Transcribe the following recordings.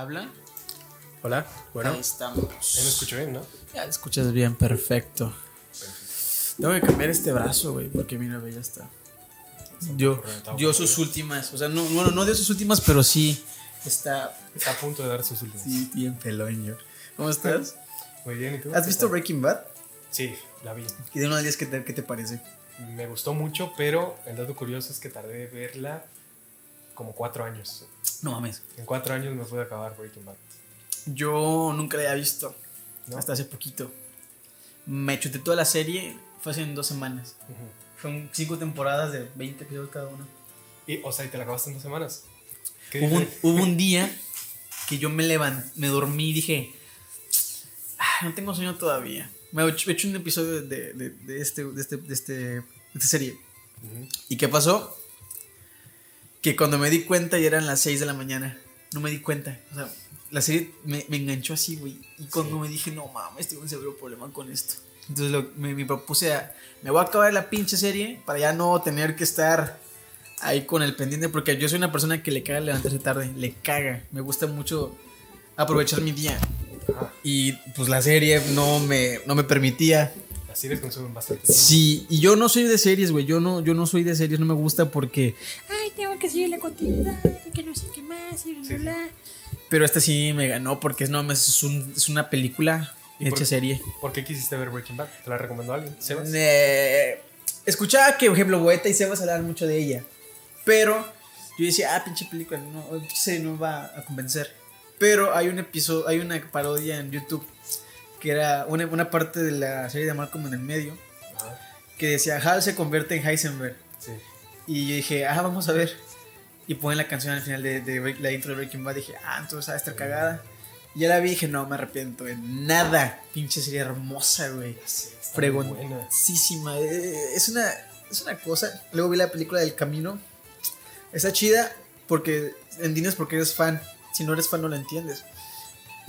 ¿Habla? Hola, bueno. Ahí estamos. Ahí me escucho bien, ¿no? Ya te escuchas bien, perfecto. Tengo que cambiar este brazo, güey, porque mira, ve, ya está. Dio, dio sus últimas, o sea, no, bueno, no dio sus últimas, pero sí está Está a punto de dar sus últimos. sí, bien pelón yo. ¿Cómo estás? Muy bien, ¿y tú? ¿Has ¿Qué visto tal? Breaking Bad? Sí, la vi. Y de uno al 10, ¿qué te, qué te parece? Me gustó mucho, pero el dato curioso es que tardé en verla como cuatro años. No mames. En cuatro años me pude acabar Breaking Bad. Yo nunca la había visto, ¿no? hasta hace poquito. Me chuté toda la serie, fue hace dos semanas. Ujú. Son cinco temporadas de 20 episodios cada una. Y, o sea, ¿y te la acabaste en dos semanas? ¿Qué Hubo un, hubo un día que yo me levanté, me dormí y dije, "Ah, no tengo sueño todavía. Me he hecho, he hecho un episodio de, de- de este, de, este, de, este, de esta serie. Ujú. ¿Y qué pasó? Que cuando me di cuenta ya eran las 6 de la mañana. No me di cuenta. O sea, la serie me, me enganchó así, güey. Y cuando Sí. me dije, no mames, tengo un severo problema con esto. Entonces lo- me, me propuse a, me voy a acabar la pinche serie para ya no tener que estar ahí con el pendiente. Porque yo soy una persona que le caga levantarse tarde. Le caga. Me gusta mucho aprovechar mi día. Y pues la serie no me, no me permitía. Las series consumen bastante tiempo. Sí, y yo no soy de series, güey. Yo no, yo no soy de series, no me gusta porque. Ay, tengo que seguir la continuidad, que no sé qué más, y bla, Sí, bla. Pero esta sí me ganó porque no, mames, es, un- es una película hecha por- serie. ¿Por qué quisiste ver Breaking Bad? ¿Te la recomendó alguien? ¿Sebas? Eh, escuchaba que, por ejemplo, Boeta y Sebas hablaban mucho de ella. Pero yo decía, ah, pinche película, no, pinche serie no va a convencer. Pero hay un episodio, hay una parodia en YouTube que era una, una parte de la serie de Malcolm en el medio que decía, Hal se convierte en Heisenberg. Sí. Y yo dije, ah, vamos a ver. Y ponen la canción al final de, de Break- la intro de Breaking Bad. Dije, ah, entonces va a estar cagada. Y ya la vi y dije, no, me arrepiento de nada. Pinche serie hermosa, güey. Sí, muy buena. Fregoncísima. Eh, Es una, es una cosa. Luego vi la película del camino. Está chida porque entiendes porque eres fan. Si no eres fan, no la entiendes.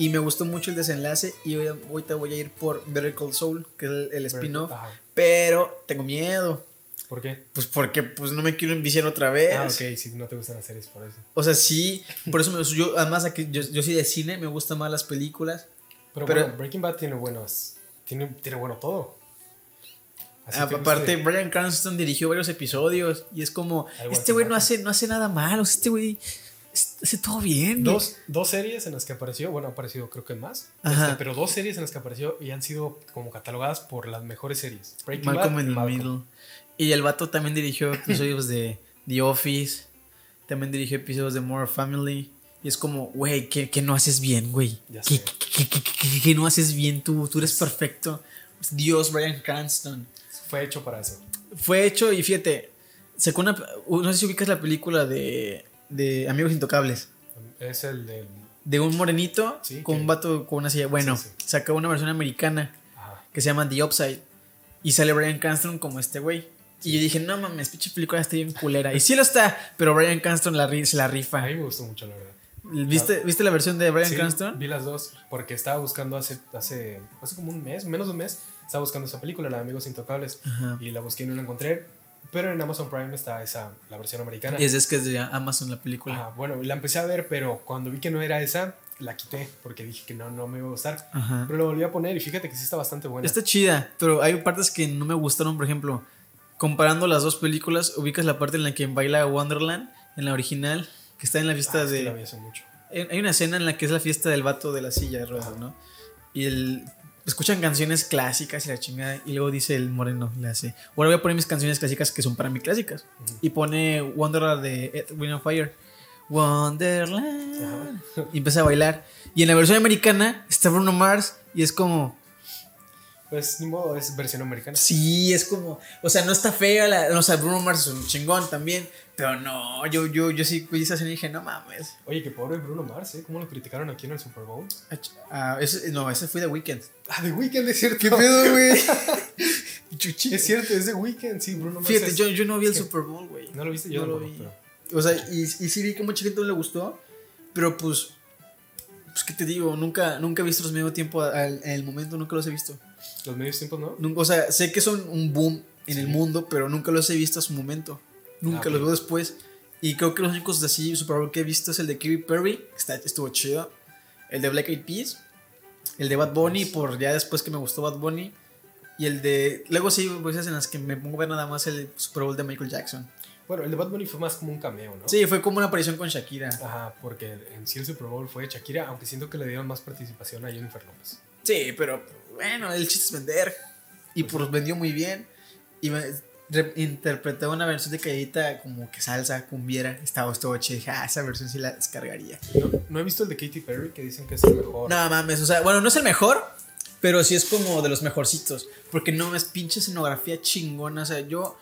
Y me gustó mucho el desenlace. Y hoy- ahorita voy a ir por Better Call Soul, que es el, el spin-off. Pero tengo miedo. ¿Por qué? Pues porque pues no me quiero enviciar otra vez. Ah, ok, si no te gustan las series, por eso. O sea, sí, por eso me, yo, además aquí, yo, yo soy de cine, me gustan más las películas. Pero, Pero- bueno, Breaking Bad tiene buenos. Tiene, tiene bueno todo. Así A- que aparte, Brian Cranston dirigió varios episodios y es como, Algo este güey no hace, no hace nada malo, este güey hace todo bien. Dos, dos series en las que apareció, bueno, ha aparecido creo que más, este, pero dos series en las que apareció y han sido como catalogadas por las mejores series. Breaking Malcolm Bad the Malcolm. Middle. Y el vato también dirigió episodios de The Office, también dirigió episodios de More Family. Y es como, güey, ¿qué, qué no haces bien, güey? Ya ¿Qué, sé. qué- qué- qué- qué- qué no haces bien tú? Tú eres perfecto. Dios, Brian Cranston. Fue hecho para eso. Fue hecho y fíjate, sacó una, no sé si ubicas la película de, de Amigos Intocables. Es el del... De un morenito Sí, con que- un vato con una silla. Bueno, Sí, sí. sacó una versión americana Ajá. que se llama The Upside. Y sale Brian Cranston como este güey. Y yo dije, no mames, pinche película está bien culera. Y sí lo está, pero Brian Cranston la, se la A rifa. mí me gustó mucho, la verdad. ¿Viste, ¿Viste la versión de Brian Sí, Cranston? Vi las dos porque estaba buscando hace, hace, hace como un mes, menos de un mes, estaba buscando esa película, la de Amigos Intocables, Ajá. y la busqué y no la encontré. Pero en Amazon Prime está esa, la versión americana. Y es, es que es de Amazon la película. Ajá, bueno, la empecé a ver, pero cuando vi que no era esa, la quité porque dije que no, no me iba a gustar. Ajá. Pero lo volví a poner y fíjate que sí está bastante buena. Está chida, pero hay partes que no me gustaron, por ejemplo, comparando las dos películas, ubicas la parte en la que baila Wonderland, en la original, que está en la fiesta Ah, es que de... la vi hace mucho. Hay hay una escena en la que es la fiesta del vato de la silla de ruedas, ¿no? Y el, escuchan canciones clásicas y la chingada, y luego dice el moreno, le hace, ahora voy a poner mis canciones clásicas que son para mí clásicas. Y pone Wonderland de Wind of Fire. Wonderland. Y empieza a bailar. Y en la versión americana está Bruno Mars y es como... Pues ni modo, es versión americana. Sí, es como, o sea, no está fea, la, o sea, Bruno Mars es un chingón también, pero no, yo, yo, yo sí vi esa escena y dije, no mames. Oye, que pobre Bruno Mars, ¿eh? ¿Cómo lo criticaron aquí en el Super Bowl? Ah, ese- no, ese fue The Weeknd. Ah, The Weeknd, es cierto. ¿Qué pedo, güey? Es cierto, es The Weeknd, sí, Bruno Mars. Fíjate, es- yo, yo no vi el Super Bowl, güey. No lo viste, yo no lo vi. pero- O sea, y, y sí vi que mucha gente no le gustó, pero pues, pues, ¿qué te digo? Nunca, nunca he visto los medio tiempo al- en el momento, nunca los he visto. Los medios tiempos, ¿no? O sea, sé que son un boom en el mundo, pero nunca los he visto a su momento. Nunca Ah, los veo después. Y creo que los únicos de así Super Bowl que he visto es el de Katy Perry, que está, estuvo chido. El de Black Eyed Peas. El de Bad Bunny, por ya después que me gustó Bad Bunny. Y el de. Luego sí, veces en las que me pongo a ver nada más el Super Bowl de Michael Jackson. Bueno, el de Bad Bunny fue más como un cameo, ¿no? Sí, fue como una aparición con Shakira. Ajá, porque en sí el Super Bowl fue Shakira, aunque siento que le dieron más participación a Jennifer López. Sí, pero bueno, el chiste es vender. Y pues vendió muy bien. Y me re- interpreté una versión de calladita como que salsa, cumbiera. Estaba estuvo chido. Dije, ah, esa versión sí la descargaría. No, no he visto el de Katy Perry, que dicen que es el mejor. No mames, o sea, bueno, no es el mejor, pero sí es como de los mejorcitos. Porque no es pinche escenografía chingona. O sea, yo.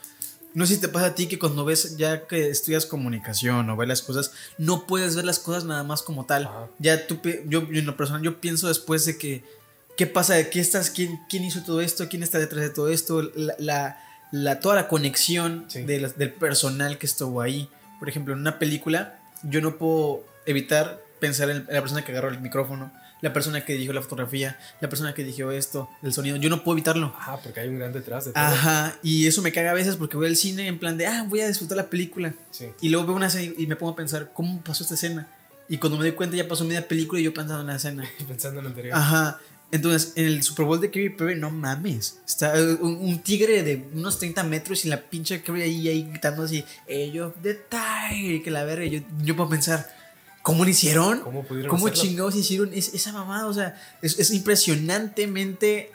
No sé si te pasa a ti que cuando ves, ya que estudias comunicación o ves las cosas, no puedes ver las cosas nada más como tal. Ajá. Ya tú, yo, yo en lo personal, yo pienso después de que, ¿qué pasa? ¿Qué estás, quién, quién hizo todo esto? ¿Quién está detrás de todo esto? La, la, la- toda la conexión Sí. de las- del personal que estuvo ahí. Por ejemplo, en una película, yo no puedo evitar pensar en, la persona que agarró el micrófono, la persona que dirigió la fotografía, la persona que dirigió esto, el sonido. Yo no puedo evitarlo. Ajá, porque hay un gran detrás de todo. Ajá, y eso me caga a veces porque voy al cine en plan de, ah, voy a disfrutar la película. Sí. Y luego veo una escena y me pongo a pensar, ¿cómo pasó esta escena? Y cuando me doy cuenta ya pasó media película y yo pensando en la escena. Pensando en lo anterior. Ajá. Entonces, en el Super Bowl de Katy Perry, no mames. Está eh, un, un tigre de unos 30 metros y la pinche Katy ahí, ahí gritando así, of the Tiger, que la verga. Yo, yo puedo pensar, ¿cómo lo hicieron? ¿Cómo pudieron ¿Cómo chingados hicieron es- esa mamada? O sea, es, es impresionantemente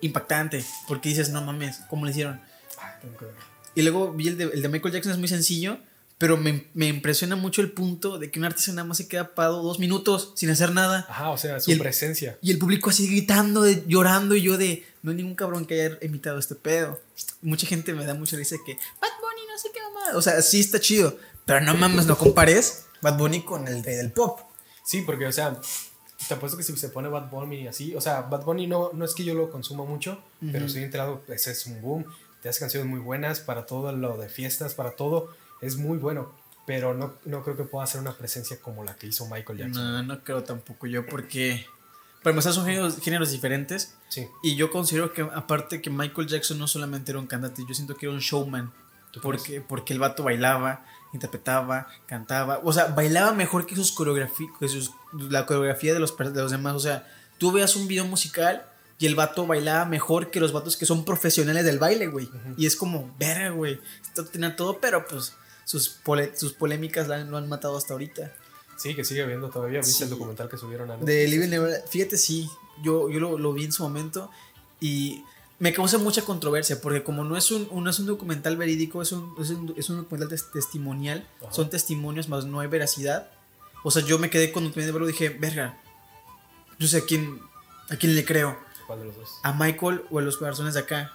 impactante. Porque dices, no mames, ¿cómo lo hicieron? Ay, tengo que ver. Y luego vi el de, el de Michael Jackson, es muy sencillo, pero me, me impresiona mucho el punto de que un artista nada más se queda parado dos minutos sin hacer nada. Ajá, o sea, su Y el- presencia. Y el público así gritando, de- llorando, y yo de, no hay ningún cabrón que haya imitado este pedo. Mucha gente me da mucha risa que, Bad Bunny, no sé qué mamá. O sea, sí está chido, pero no mames, no compares Bad Bunny con el rey del pop. Sí, porque, o sea, te apuesto que si se pone Bad Bunny así, o sea, Bad Bunny no, no es que yo lo consuma mucho, pero estoy enterado, ese es un boom, te hace canciones muy buenas para todo lo de fiestas, para todo, es muy bueno, pero no, no creo que pueda hacer una presencia como la que hizo Michael Jackson. No, no creo tampoco yo, porque para empezar son géneros, géneros diferentes. Sí, Y yo considero que, aparte que Michael Jackson no solamente era un cantante, yo siento que era un showman. ¿Tú Porque, porque el vato bailaba, interpretaba, cantaba. O sea, bailaba mejor que sus coreografías, que sus, la coreografía de los, de los demás. O sea, tú veas un video musical y el vato bailaba mejor que los vatos que son profesionales del baile, güey. Y es como, verga, güey. Esto tenía todo, pero pues sus, pole- sus polémicas la- lo han matado hasta ahorita. sí, que sigue habiendo todavía, ¿viste Sí. el documental que subieron a De Neverland. Fíjate, sí. Yo, yo lo, lo vi en su momento y me causa mucha controversia porque como no es un, no es un documental verídico, es un, es un, es un documental tes- testimonial, Ajá. son testimonios más no hay veracidad. O sea, yo me quedé cuando terminé de verlo dije, verga, yo sé a quién, a quién le creo, ¿Cuál de los dos? a Michael o a los personas de acá.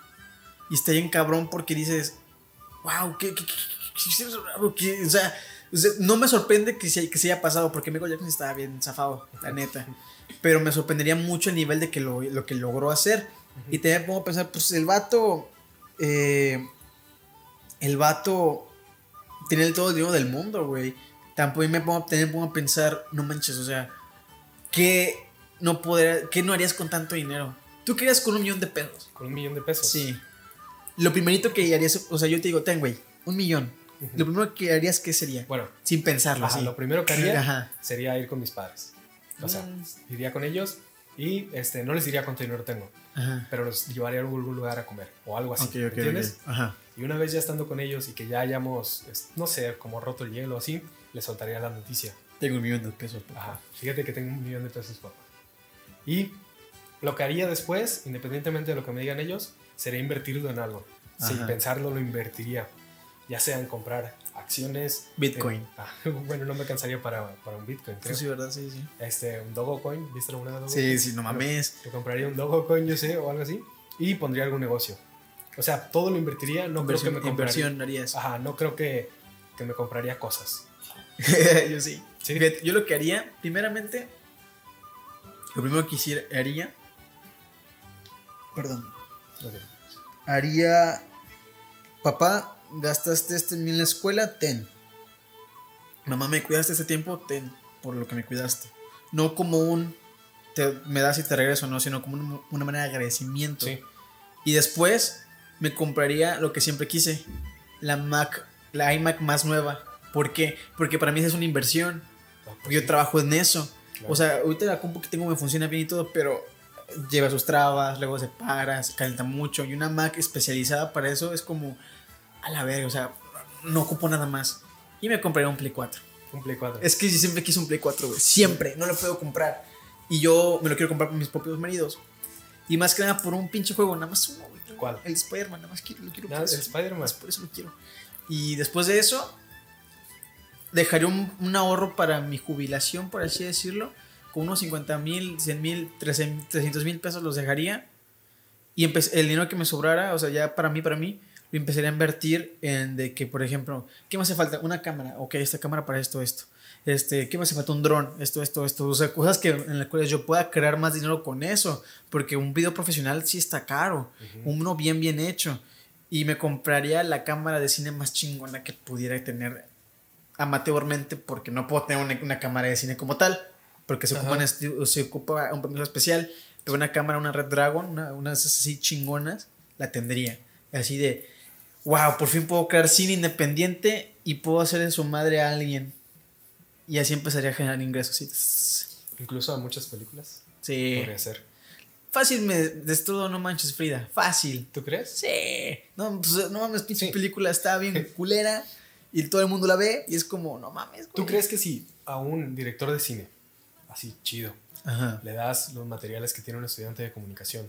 Y está bien cabrón porque dices, wow, ¿qué, qué, qué- qué- qué- qué- o sea, no me sorprende que se, que se haya pasado porque Michael Jackson estaba bien zafado, la neta. Pero me sorprendería mucho el nivel de que lo, lo que logró hacer. Y también me pongo a pensar, pues el vato, eh, el vato tiene el todo el dinero del mundo, güey. Tampoco me pongo, también me pongo a pensar, no manches, o sea, ¿qué no, poder, ¿qué no harías con tanto dinero? ¿Tú qué harías con un millón de pesos? Con un millón de pesos. Sí. Lo primerito que harías, o sea, yo te digo, ten, güey, un millón. Lo primero que harías, ¿qué sería? Bueno, Sin pensarlo, ajá, así. lo primero que haría Ajá. sería ir con mis padres. O sea, Mm. iría con ellos y este, no les diría cuánto dinero tengo, Ajá. pero los llevaría a algún lugar a comer o algo así. Ok, ok, ¿Entiendes? ok. Ajá. Y una vez ya estando con ellos y que ya hayamos, no sé, como roto el hielo o así, les soltaría la noticia. Tengo un millón de pesos. papá. Ajá, fíjate que tengo un millón de pesos, papá. Y lo que haría después, independientemente de lo que me digan ellos, sería invertirlo en algo. Sin Ajá. pensarlo, lo invertiría. Ya sea en comprar acciones. Bitcoin. en- ah, bueno, no me cansaría para, para un Bitcoin, creo. Sí, ¿verdad? Sí, sí. Este, un Dogecoin, ¿viste alguna vez Sí, Dogecoin? sí, no mames. Yo compraría un Dogecoin, yo sé, o algo así, y pondría algún negocio. O sea, todo lo invertiría, no inversión, creo que me compraría. inversión harías. Ajá, no creo que, que me compraría cosas. yo sí. Sí. Fíjate, yo lo que haría, primeramente, lo primero que hiciera, haría, perdón, Ok. haría, papá, gastaste este en la escuela, ten. Mamá, me cuidaste este tiempo, ten, por lo que me cuidaste. No como un, te- me das y te regreso, no, sino como una, una manera de agradecimiento. Sí, Y después me compraría lo que siempre quise, la Mac, la iMac más nueva. ¿Por qué? Porque para mí esa es una inversión. Ah, Porque yo trabajo en eso. Claro. O sea, ahorita la compu que tengo me funciona bien y todo, pero lleva sus trabas, luego se para, se calienta mucho. Y una Mac especializada para eso es como a la verga, o sea, no ocupo nada más. Y me compré un Play 4. Un Play 4. Es que yo siempre quise un Play 4, güey. Siempre, no lo puedo comprar. Y yo me lo quiero comprar por mis propios maridos. Y más que nada por un pinche juego, nada más uno, güey. ¿Cuál? El Spider-Man, nada más quiero, lo quiero Nada, por el. Spider-Man. Por eso lo quiero. Y después de eso, dejaré un, un ahorro para mi jubilación, por así decirlo. Con unos 50 mil, 100 mil, 300 mil pesos los dejaría. Y el dinero que me sobrara, o sea, ya para mí, para mí, empezaría a invertir en de que, por ejemplo, ¿qué me hace falta? Una cámara. Ok, esta cámara para esto, esto. Este, ¿qué me hace falta? Un dron. Esto, esto, esto. O sea, cosas que, en las cuales yo pueda crear más dinero con eso. Porque un video profesional sí está caro. Uno bien, bien hecho. Y me compraría la cámara de cine más chingona que pudiera tener amateurmente. Porque no puedo tener una, una cámara de cine como tal. Porque se Ajá. ocupa, un esti- se ocupa un permiso especial. Pero una cámara, una Red Dragon, una, unas así chingonas, la tendría. Así de, wow, por fin puedo crear cine independiente y puedo hacer de su madre a alguien. Y así empezaría a generar ingresos. Sí, Incluso a muchas películas. sí. Podría ser. Fácil me destruyo No Manches Frida. Fácil. ¿Tú crees? Sí. No, pues, no mames, pinche Sí. película está bien culera y todo el mundo la ve y es como, no mames. ¿Tú güey. crees que si a un director de cine, así chido, Ajá. le das los materiales que tiene un estudiante de comunicación,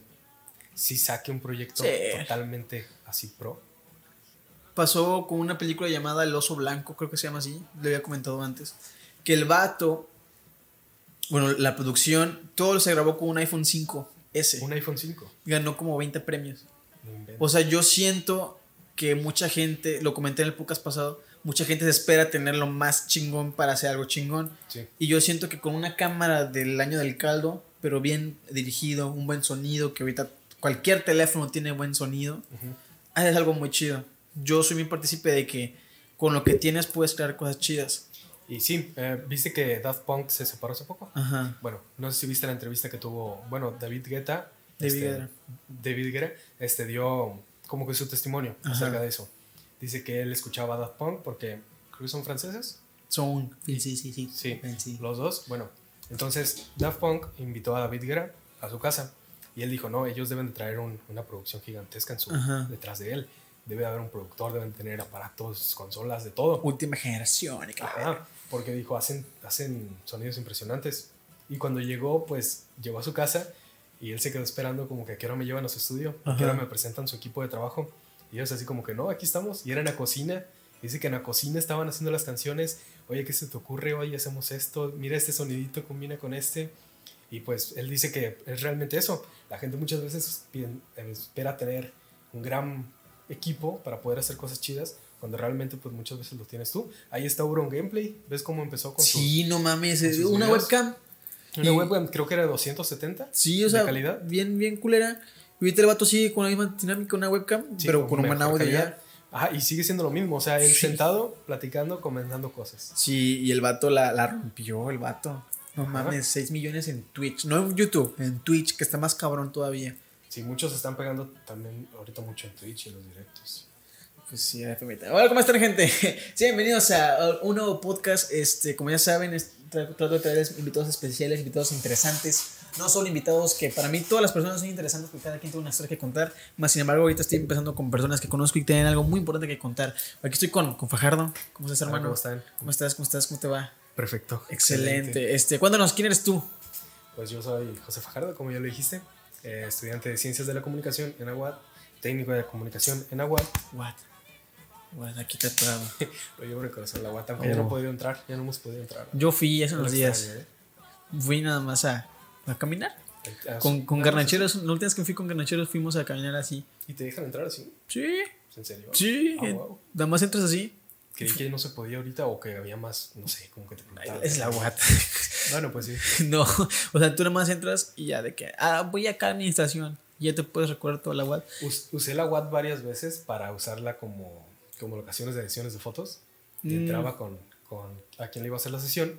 si saque un proyecto Sí. totalmente así pro? Pasó con una película llamada El Oso Blanco, creo que se llama así, lo había comentado antes, que el vato, bueno, la producción, todo se grabó con un iPhone 5S, Un iPhone 5. ganó como 20 premios. O sea, yo siento que mucha gente, lo comenté en el podcast pasado, mucha gente se espera tener lo más chingón para hacer algo chingón. Sí. Y yo siento que con una cámara del año del caldo, pero bien dirigido, un buen sonido, que ahorita cualquier teléfono tiene buen sonido, Ujú. es algo muy chido. Yo soy muy partícipe de que con lo que tienes puedes crear cosas chidas. Y sí, eh, ¿viste que Daft Punk se separó hace poco? Ajá. Bueno, no sé si viste la entrevista que tuvo, bueno, David Guetta. David este, Guetta. David Guetta, este, dio como que su testimonio Ajá. acerca de eso. Dice que él escuchaba Daft Punk porque creo que son franceses. Son. Sí, sí, sí. sí. Sí, sí. los dos. Bueno, entonces Daft Punk invitó a David Guetta a su casa y él dijo, no, ellos deben de traer un- una producción gigantesca en su, Ajá. detrás de él. Debe de haber un productor, deben tener aparatos, consolas, de todo. Última generación. y. Ajá, porque dijo, hacen, hacen sonidos impresionantes. Y cuando llegó, pues llegó a su casa y él se quedó esperando como que a qué hora me llevan a su estudio, a qué hora me presentan su equipo de trabajo. Y ellos así como que, no, aquí estamos. Y era en la cocina. Dice que en la cocina estaban haciendo las canciones. Oye, ¿qué se te ocurre? Oye, hacemos esto. Mira, este sonidito combina con este. Y pues él dice que es realmente eso. La gente muchas veces piden- espera tener un gran equipo para poder hacer cosas chidas, cuando realmente pues muchas veces lo tienes tú. Ahí está Uron Gameplay. ¿Ves cómo empezó con su Sí, no mames. con sus Una videos. webcam. una y- webcam? Creo que era 270. Sí, o de sea, calidad. bien, bien culera. Y ahorita el vato sigue con la misma dinámica, una webcam, Sí, pero con un buen mejor audio ya. Ajá, y sigue siendo lo mismo. O sea, él Sí. sentado, platicando, comentando cosas. Sí, y el vato la, la rompió, el vato. No Ajá. mames, 6 millones en Twitch. No en YouTube, en Twitch, que está más cabrón todavía. Sí, muchos están pegando también ahorita mucho en Twitch y en los directos. Pues sí. Hola, ¿cómo están, gente? Sí, bienvenidos a un nuevo podcast. Este, como ya saben, trato de traerles invitados especiales, invitados interesantes. No solo invitados que para mí todas las personas son interesantes porque cada quien tiene una historia que contar. Más sin embargo, ahorita estoy empezando con personas que conozco y tienen algo muy importante que contar. Aquí estoy con, con Fajardo. ¿Cómo estás, hermano? ¿cómo están? ¿Cómo estás? ¿Cómo estás? ¿Cómo te va? Perfecto. Excelente. Este, cuéntanos, ¿quién eres tú? Pues yo soy José Fajardo, como ya lo dijiste, eh, estudiante de Ciencias de la Comunicación en Aguad, técnico de comunicación en Aguad. What? What? Aquí tatuado. Lo llevo en el corazón, la Aguad, aunque ya no Oh. he podido entrar, ya no hemos podido entrar. Yo fui hace unos días. extraño, ¿eh? Fui nada más a, a caminar. Ah, Con, con más garnacheros. La última vez que fui con garnacheros fuimos a caminar así. ¿Y te dejan entrar así? Sí. ¿En serio? Sí. Ah, eh, wow. Nada más entras así. Creí que no se podía ahorita o que había más, no sé, como que te preguntaban. Es la what. Bueno, pues sí. no. O sea, tú nada más entras y ya de que. Ah, voy acá a administración. Ya te puedes recordar toda la what. Us- usé la WAD varias veces para usarla como, como locaciones de ediciones de fotos. Y Mm. entraba con, con a quien le iba a hacer la sesión.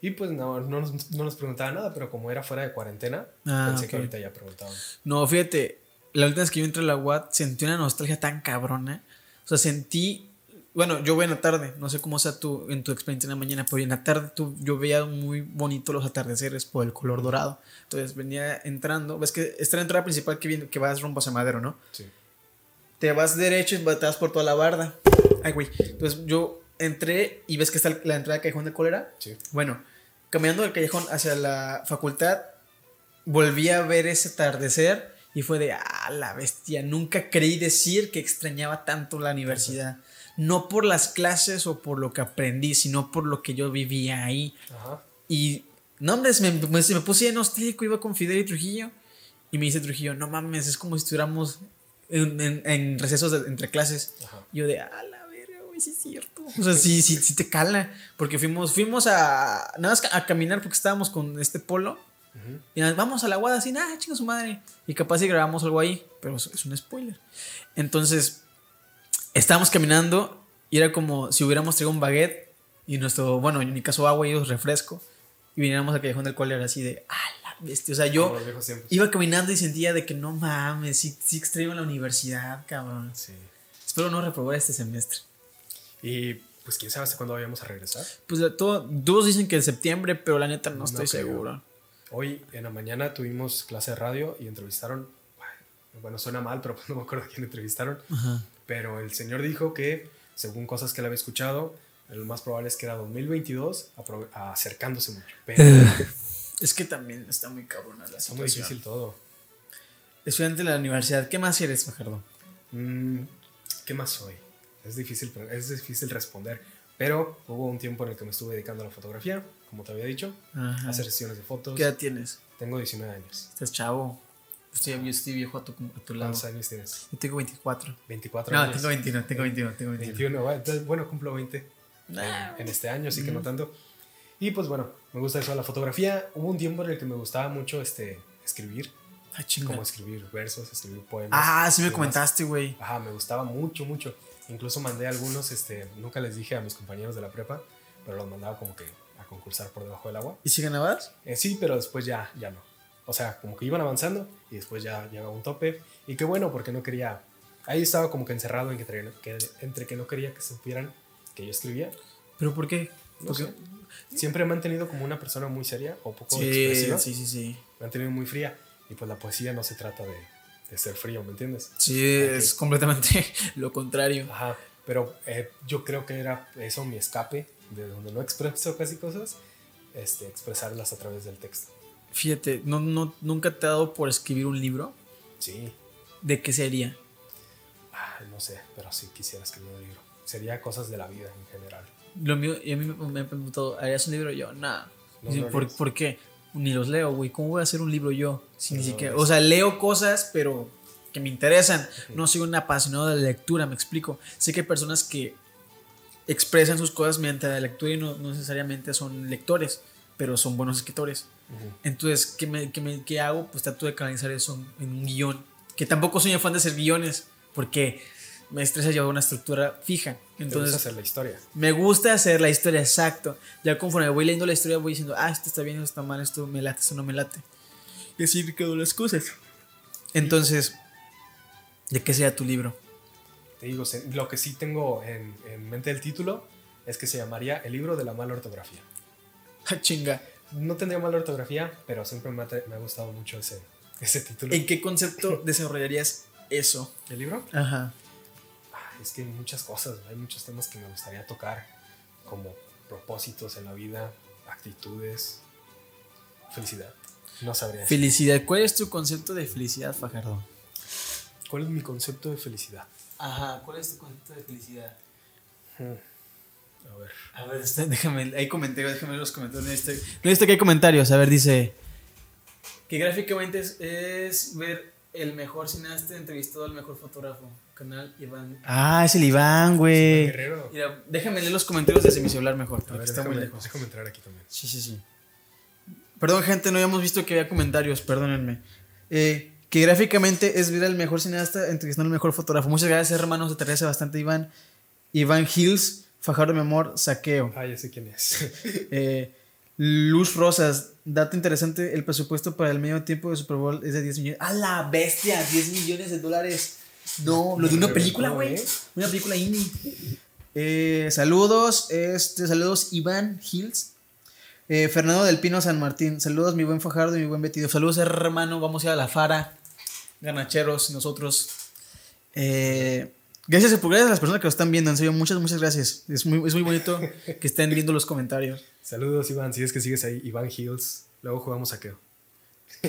Y pues no, no, nos, no nos preguntaba nada, pero como era fuera de cuarentena, Ah, pensé que ahorita ya preguntaban. No, fíjate. La última vez que yo entré a la UAT sentí una nostalgia tan cabrona. O sea, sentí Bueno, yo voy en la tarde, no sé cómo sea tu, en tu experiencia en la mañana, pero en la tarde tú, yo veía muy bonito los atardeceres por el color dorado. Entonces venía entrando, ves que está la entrada principal que, viene, que vas rumbo hacia Madero, ¿no? Sí. Te vas derecho y te vas por toda la barda. Ay, güey. Entonces yo entré y ves que está la entrada del callejón de cólera. Sí. Bueno, caminando del callejón hacia la facultad, volví a ver ese atardecer y fue de, ah, la bestia, nunca creí decir que extrañaba tanto la universidad. No por las clases o por lo que aprendí, sino por lo que yo vivía ahí. Ajá. Y, no, hombre, me, me, me puse de nostálgico, iba con Fidel y Trujillo. Y me dice Trujillo, no mames, es como si estuviéramos en, en- en recesos de- entre clases. Ajá. Yo de, a la verga, güey, sí es cierto. O sea, sí, sí, sí te cala. Porque fuimos, fuimos a, nada más a caminar porque estábamos con este polo. Y nada, vamos a la guada así, nada, chinga su madre. Y capaz si grabamos algo ahí, pero es un spoiler. Entonces, estábamos caminando y era como si hubiéramos traído un baguette y nuestro, bueno, en mi caso agua y ellos refresco. Y viniéramos al callejón del cual era así de, ah, la bestia. O sea, yo iba caminando y sentía de que no mames, sí, sí extraño la universidad, cabrón. Sí. Espero no reprobar este semestre. Y pues quién sabe hasta cuándo vayamos a regresar. Pues todo, todos dicen que en septiembre, pero la neta no, No estoy creo. seguro. Hoy en la mañana tuvimos clase de radio y entrevistaron, bueno, suena mal, pero no me acuerdo quién entrevistaron, Ajá. Pero el señor dijo que, según cosas que él había escuchado, lo más probable es que era 2022 apro- acercándose mucho. Pero Es que también está muy cabrona la está muy situación. difícil todo. Estudiante de la universidad, ¿qué más eres, Fajardo? Mm, ¿Qué más soy? Es difícil, es difícil responder, pero hubo un tiempo en el que me estuve dedicando a la fotografía, como te había dicho, Ajá. a hacer sesiones de fotos. ¿Qué edad tienes? Tengo 19 años. Estás chavo. Estoy, yo estoy viejo a tu, a tu lado. ¿Cuántos años tienes? Yo tengo 24. 24 No, años. tengo 21, tengo 21, tengo 21. 21, bueno, entonces, bueno, cumplo 20 Nah. en, en este año, así que no tanto. Y pues bueno, me gusta eso de la fotografía. Hubo un tiempo en el que me gustaba mucho este, escribir, Ah, como escribir versos, escribir poemas. Ah, sí me demás. comentaste, güey. Ajá, me gustaba mucho, mucho. Incluso mandé algunos, este, nunca les dije a mis compañeros de la prepa, pero los mandaba como que a concursar por debajo del agua. ¿Y si ganabas? Eh, sí, pero después ya, ya no. O sea, como que iban avanzando y después ya llegaba un tope. Y qué bueno, porque no quería. Ahí estaba como que encerrado en que, entre que, entre que no quería que supieran que yo escribía. ¿Pero por qué? No Porque- sé. Siempre me han tenido como una persona muy seria o poco Sí, expresiva. sí, sí, sí. Me han tenido muy fría. Y pues la poesía no se trata de, de ser frío, ¿me entiendes? Sí, es completamente lo contrario. Ajá. Pero eh, yo creo que era eso mi escape, de donde no expreso casi cosas, este, expresarlas a través del texto. Fíjate, ¿no, no, ¿nunca te ha dado por escribir un libro? Sí, ¿De qué sería? Ah, no sé, pero sí quisiera escribir un libro. Sería cosas de la vida en general. Lo mío, y a mí me, han preguntado, ¿harías un libro? Yo, nada. No ¿por. ¿Por qué? Ni los leo, güey. ¿Cómo voy a hacer un libro yo? Si ni siquiera, o sea, leo cosas, pero que me interesan. No soy un apasionado de la lectura, me explico. Sé que hay personas que expresan sus cosas mediante la lectura y no necesariamente son lectores, pero son buenos escritores. Entonces, ¿qué, me, qué, me- qué hago? Pues trato de canalizar eso en, en un guion. Que tampoco soy fan de hacer guiones, porque me estresa llevar una estructura fija. Entonces, Entonces, hacer la historia. me gusta hacer la historia, exacto. Ya conforme voy leyendo la historia, voy diciendo, ah, esto está bien, esto está mal, esto me late, esto no me late. Y así quedó las cosas. Entonces, ¿de qué sea tu libro? Te digo, lo que sí tengo en, en mente el título es que se llamaría El libro de la mala ortografía. Ah, chinga. No tendría mala ortografía, pero siempre me ha, tra- me ha gustado mucho ese, ese título. ¿En qué concepto desarrollarías eso? ¿El libro? Ajá. Ah, es que hay muchas cosas, hay muchos temas que me gustaría tocar, como propósitos en la vida, actitudes, felicidad. No sabría. decir. Felicidad. ¿Cuál es tu concepto de felicidad, Fajardo? ¿Cuál es mi concepto de felicidad? Ajá, ¿cuál es tu concepto de felicidad? Hmm. A ver. A ver, está- déjame, hay comentarios, déjame ver los comentarios. No he visto, no he visto que hay comentarios. A ver, dice que gráficamente es, es ver el mejor cineasta entrevistado al mejor fotógrafo. Canal Iván. Ah, es el Iván, güey. Guerrero. Mira, déjame leer los comentarios desde mi celular mejor, A ver, está muy déjame, lejos. déjame entrar aquí también. Sí, sí, sí. Perdón, gente, no habíamos visto que había comentarios, perdónenme. Eh, que gráficamente es ver al mejor cineasta entrevistando al mejor fotógrafo. Muchas gracias, hermanos. Se te agradece bastante, Iván. Iván Hills, Fajardo, mi amor, saqueo. Ah, ya sé quién es. Eh, Luz Rosas, dato interesante: el presupuesto para el medio tiempo de Super Bowl es de 10 millones. ¡A la bestia! 10 millones de dólares. No, lo de una película, güey. ¿eh? Una película indie. Eh, saludos, este, saludos Iván Hills. Eh, Fernando del Pino San Martín. Saludos, mi buen Fajardo y mi buen Betido. Saludos, hermano. Vamos a ir a la Fara. Ganacheros, nosotros. Eh, gracias, por- gracias a las personas que lo están viendo. En serio, muchas, muchas gracias. Es muy, es muy bonito que estén viendo los comentarios. Saludos, Iván. Si es que sigues ahí, Iván Hills. Luego jugamos a qué.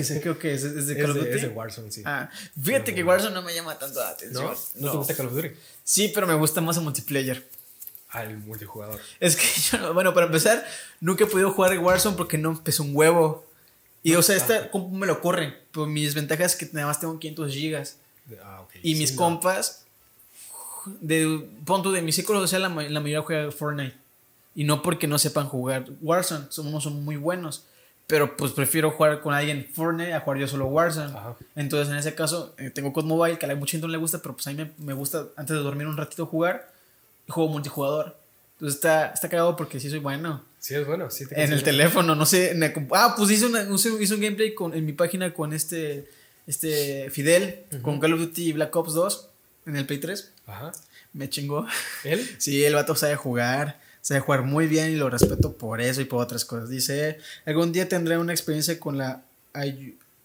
Sé, creo que es, es de Call of Duty. es de Warzone, sí. Ah, fíjate que Warzone no me llama tanto la atención. ¿No? ¿No, te gusta Call of Duty? Sí, pero me gusta más el multiplayer. Ah, el multijugador. Es que yo, no- bueno, para empezar, nunca he podido jugar Warzone porque no empezó un huevo. Y, o sea, esta compu me lo corre. Pero mi desventaja es que nada más tengo 500 gigas. Ah, ok. Y mis compas, de punto de mi círculo social, la, la mayoría juega Fortnite. Y no porque no sepan jugar Warzone, somos son muy buenos. Pero pues prefiero jugar con alguien Fortnite a jugar yo solo Warzone. Ajá. Entonces en ese caso eh, tengo COD Mobile, que a la mucha gente no le gusta, pero pues a mí me, me gusta antes de dormir un ratito jugar. Y juego multijugador. Entonces está, está cagado porque sí soy bueno. Sí, es bueno. Sí te En el teléfono, no sé. en compu- ah, pues hice, una- hice- un gameplay con, en mi página con este, este Fidel, con Call of Duty Black Ops 2 en el Play 3. Ajá. Me chingó. ¿Él? Sí, el vato sabe jugar. Sabe jugar muy bien y lo respeto por eso y por otras cosas. Dice, algún día tendré una experiencia con la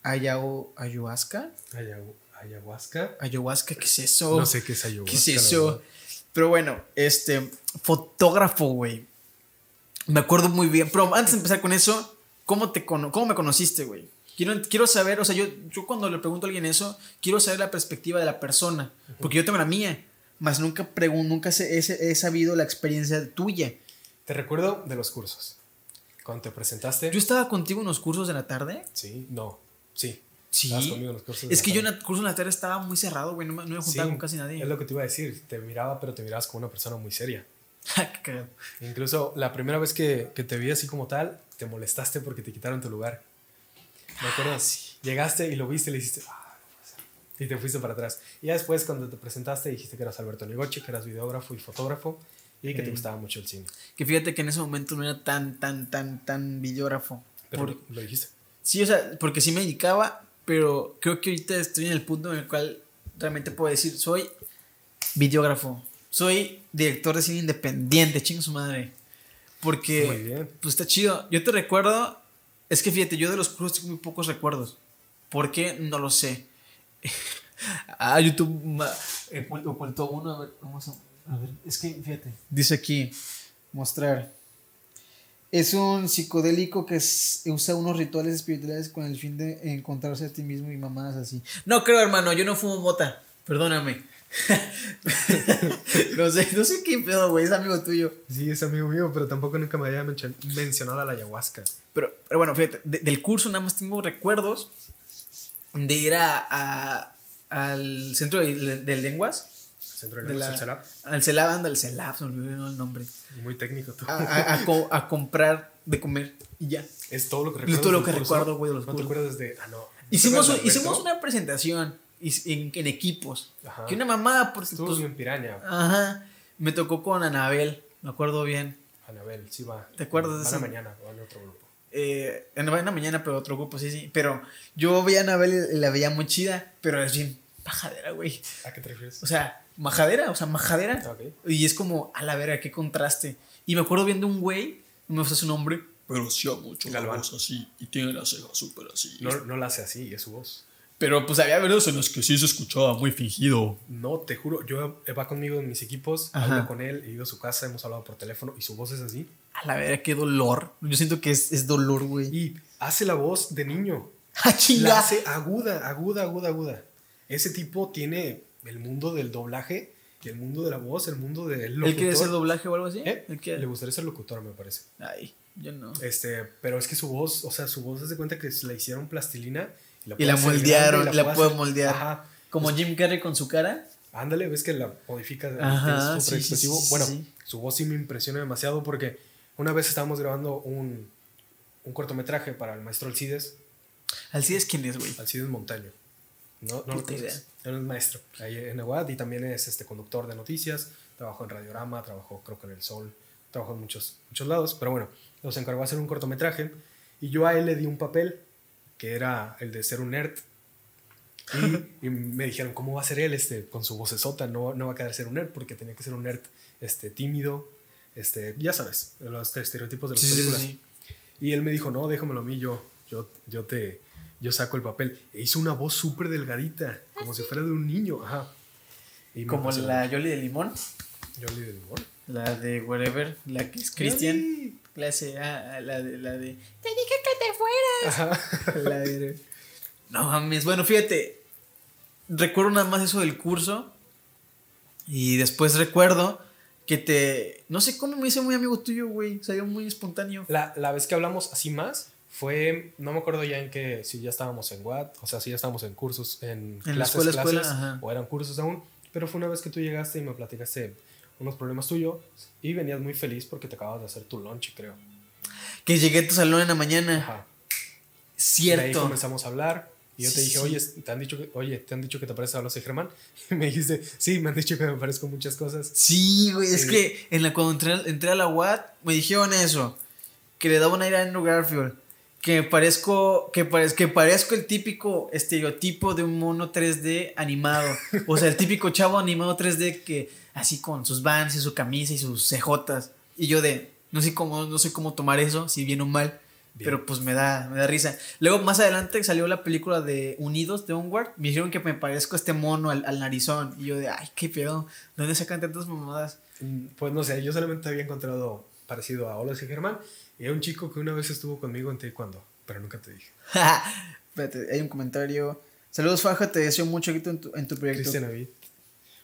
ayao- ayahuasca. Ayahu- Ayahuasca. Ayahuasca, ¿qué es eso? No sé qué es ayahuasca. ¿Qué es eso? Pero bueno, este, fotógrafo, güey. Me acuerdo muy bien. Pero antes de empezar con eso, ¿cómo, te cono- cómo me conociste, güey? Quiero, quiero saber, o sea, yo, yo cuando le pregunto a alguien eso, quiero saber la perspectiva de la persona. Porque yo tengo la mía. Más nunca, pregun- nunca he, he sabido la experiencia tuya. Te recuerdo de los cursos. Cuando te presentaste. Yo estaba contigo en los cursos de la tarde. Sí, no. Sí. Sí. Estabas conmigo en los cursos de Es que yo en el curso de la tarde estaba muy cerrado, güey. No, me- no me juntaba Sí, con casi nadie. Es lo que te iba a decir. Te miraba, pero te mirabas como una persona muy seria. Qué cagado. Incluso la primera vez que, que te vi así como tal, te molestaste porque te quitaron tu lugar. ¿Me acuerdas? Llegaste y lo viste y le dijiste, "Ah, no puede ser". Y te fuiste para atrás. Y ya después, cuando te presentaste, dijiste que eras Alberto Negoche, que eras videógrafo y fotógrafo y que te Sí. gustaba mucho el cine. Que fíjate que en ese momento no era tan, tan, tan, tan videógrafo. Pero Por- lo, lo dijiste. sí, o sea, porque sí me dedicaba, pero creo que ahorita estoy en el punto en el cual realmente puedo decir, soy videógrafo, soy director de cine independiente, chingo su madre. Porque, Muy bien. pues está chido. Yo te recuerdo, es que fíjate, yo de los cursos tengo muy pocos recuerdos. ¿Por qué? No lo sé. ah, YouTube ocultó uno, a ver, vamos a, a ver, es que fíjate. Dice aquí, mostrar. Es un psicodélico que es- usa unos rituales espirituales con el fin de encontrarse a ti mismo y mamadas así. No creo, hermano, yo no fumo mota. Perdóname. no sé, no sé qué pedo, güey, es amigo tuyo. Sí, es amigo mío, pero tampoco nunca me había mencio- mencionado a la ayahuasca. Pero, pero bueno, fíjate, de- del curso nada más tengo recuerdos de ir a, a- al centro de, de lenguas. Centro de De la, la, Celap. al CELAB, anda, al CELAB, se me olvidó el nombre. Muy técnico tú. A, a- co- a comprar de comer y ya. Es todo lo que Es recuerdo. todo lo que curso. recuerdo, güey, de los No te cursos. acuerdas de. Ah, no. ¿No te Hicimos, de hicimos una presentación en, en equipos. Ajá. Que una mamada, porque Estuvo pues, bien piraña. Ajá. Me tocó con Anabel, me acuerdo bien. Anabel, sí va. ¿Te acuerdas de ese? mañana, o en otro grupo. Eh, en la mañana, pero otro grupo, sí, sí. Pero yo veía a Anabel y la veía muy chida, pero es bien majadera, güey. ¿A qué te refieres? O sea, majadera, o sea, majadera. Y es como, a la vera, qué contraste. Y me acuerdo viendo un güey, no me sé su nombre, pero sí mucho Galván. la así, y tiene las cejas súper así. No, no la hace así, es su voz. Pero pues había videos en los que sí se escuchaba muy fingido. No, te juro, yo eh, va conmigo en mis equipos, Ajá. hablo con él, he ido a su casa, hemos hablado por teléfono y su voz es así. A la vera, qué dolor. Yo siento que es, es dolor, güey. Y hace la voz de niño. ¡Ah, La hace aguda, aguda, aguda, aguda. Ese tipo tiene el mundo del doblaje, el mundo de la voz, el mundo del ¿Él locutor. quiere hacer doblaje o algo así? ¿Eh? ¿Él quiere? Le gustaría ser locutor, me parece. Ay, yo no. Este, pero es que su voz, o sea, su voz se cuenta que se la hicieron plastilina y la, Y la moldearon, grande, la puede puede moldear. Ajá. Como Jim Carrey con su cara. Ándale, ves que la modifica, Ajá, es súper sí, expresivo. sí, bueno, sí. su voz sí me impresiona demasiado porque una vez estábamos grabando un, un cortometraje para el maestro Alcides, Alcides, ¿quién es, güey? Alcides Montaño. No, no lo conoces. idea. Él es maestro ahí en UAD y también es este conductor de noticias. Trabajó en Radiorama, trabajó creo que en El Sol, trabajó en muchos, muchos lados. Pero bueno, nos encargó de hacer un cortometraje y yo a él le di un papel que era el de ser un nerd. Y, y me dijeron, ¿cómo va a ser él este, con su vocesota? No, no va a quedar ser un nerd porque tenía que ser un nerd este, tímido, este, ya sabes, los estereotipos de las Sí, sí, sí, películas. sí. Y él me dijo, no, déjamelo a mí, yo, yo, yo te, yo saco el papel. E hizo una voz súper delgadita, como si fuera de un niño, ajá. Y Como la Yoli de Limón, Yoli de Limón. la de Wherever, la que es Christian. Clase A, la de, la de Te dije que te fueras. Ajá. La de- No mames, bueno, fíjate. Recuerdo nada más eso del curso. Y después recuerdo que te. No sé cómo me hice muy amigo tuyo, güey. Salió muy espontáneo. La, la vez que hablamos así más fue, no me acuerdo ya en que, si ya estábamos en Watt, o sea, si ya estábamos en cursos, en, En la clases, escuela, escuela, clases, ajá. o eran cursos aún, pero fue una vez que tú llegaste y me platicaste unos problemas tuyos y venías muy feliz porque te acabas de hacer tu lunch, creo. Que llegué a tu salón en la mañana. Ajá. De ahí Cierto. comenzamos a hablar y yo te Sí, dije, sí. oye, te han dicho que, oye, te han dicho que te pareces a Los Germán. Y me dijiste, sí, me han dicho que me parezco muchas cosas. Sí, güey. Es Sí. que en la, cuando entré, entré a la UAT, me dijeron eso. Que le daba un aire a Andrew Garfield. Que parezco, que, parez- que parezco el típico estereotipo de un mono 3D animado. O sea, el típico chavo animado 3D que así con sus vans y su camisa y sus cejotas. Y yo de, no sé cómo, no sé cómo tomar eso, si bien o mal. Bien. Pero pues me da, me da risa. Luego más adelante salió la película de Unidos de Onward. Me dijeron que me parezco a este mono al, al narizón. Y yo de, ay, qué pedo. ¿De dónde sacan tantas mamadas? Mm, Pues no sé, yo solamente había encontrado parecido a Olos y Germán y a un chico que una vez estuvo conmigo en taekwondo, pero nunca te dije. Espérate, hay un comentario. Saludos, Faja, te deseo mucho éxito en tu, en tu proyecto. Cristian Avid.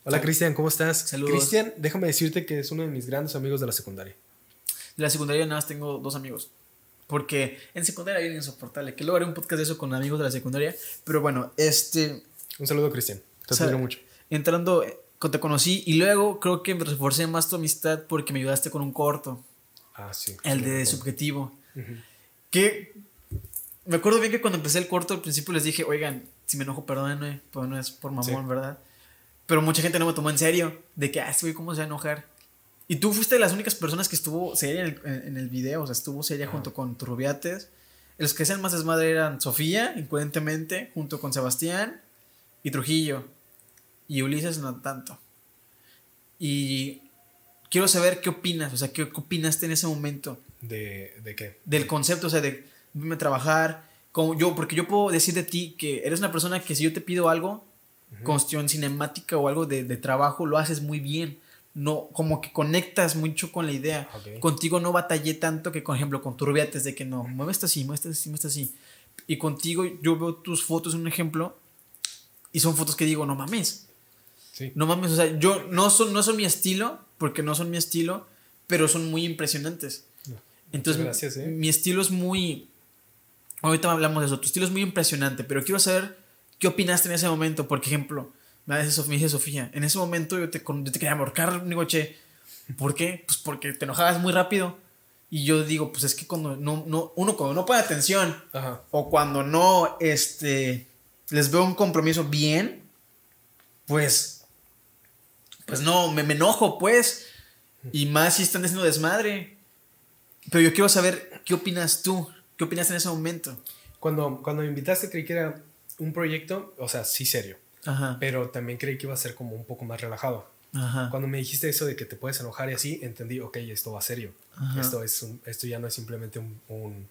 Hola Cristian, ¿cómo estás? Saludos. Cristian, déjame decirte que es uno de mis grandes amigos de la secundaria. De la secundaria nada más tengo dos amigos. Porque en secundaria hay insoportable. Que luego haré un podcast de eso con amigos de la secundaria. Pero bueno, este. Un saludo Cristian, te admiro mucho. Entrando, eh, te conocí y luego creo que me reforcé más tu amistad porque me ayudaste con un corto. Ah, sí. El sí, de subjetivo. Ujú. Que me acuerdo bien que cuando empecé el corto al principio les dije, oigan, si me enojo, perdónenme, pues no es por mamón, Sí. ¿verdad? Pero mucha gente no me tomó en serio, de que, ah, este güey, ¿cómo se va a enojar? Y tú fuiste de las únicas personas que estuvo seria en el, en- el video, o sea, estuvo seria junto con Turbiates. Los que hacían más desmadre eran Sofía, incoherentemente, junto con Sebastián y Trujillo. Y Ulises no tanto. Y quiero saber qué opinas, o sea, qué, qué opinaste en ese momento ¿De, ¿De qué? del concepto, o sea, de verme trabajar, como yo, porque yo puedo decir de ti que eres una persona que si yo te pido algo, cuestión cinemática o algo de, de trabajo, lo haces muy bien. No, como que conectas mucho con la idea. Ok. Contigo no batallé tanto que, por ejemplo, con Turbiates, de que no, mueve esto así, mueve esto así, mueve esto así. Y contigo yo veo tus fotos un ejemplo y son fotos que digo, no mames, Sí. no mames, o sea, yo no son, no son mi estilo, porque no son mi estilo, pero son muy impresionantes. No. Entonces, gracias, ¿eh? mi estilo es muy. Ahorita hablamos de eso. Tu estilo es muy impresionante, pero quiero saber qué opinaste en ese momento. Por ejemplo, me dice, Sofía, en ese momento yo te, con- yo te quería ahorcar, digo, che, ¿por qué? Pues porque te enojabas muy rápido. Y yo digo, pues es que cuando no, no, uno cuando no pone atención Ajá. o cuando no, este, les veo un compromiso bien, pues, pues no, me, me enojo, pues. Y más si están haciendo desmadre. Pero yo quiero saber qué opinas tú, qué opinas en ese momento. Cuando, cuando me invitaste creí que era un proyecto, o sea, sí serio, Ajá. pero también creí que iba a ser como un poco más relajado. Ajá. Cuando me dijiste eso de que te puedes enojar y así, entendí, ok, esto va serio. Ajá. Esto, es un- esto ya no es simplemente un, un,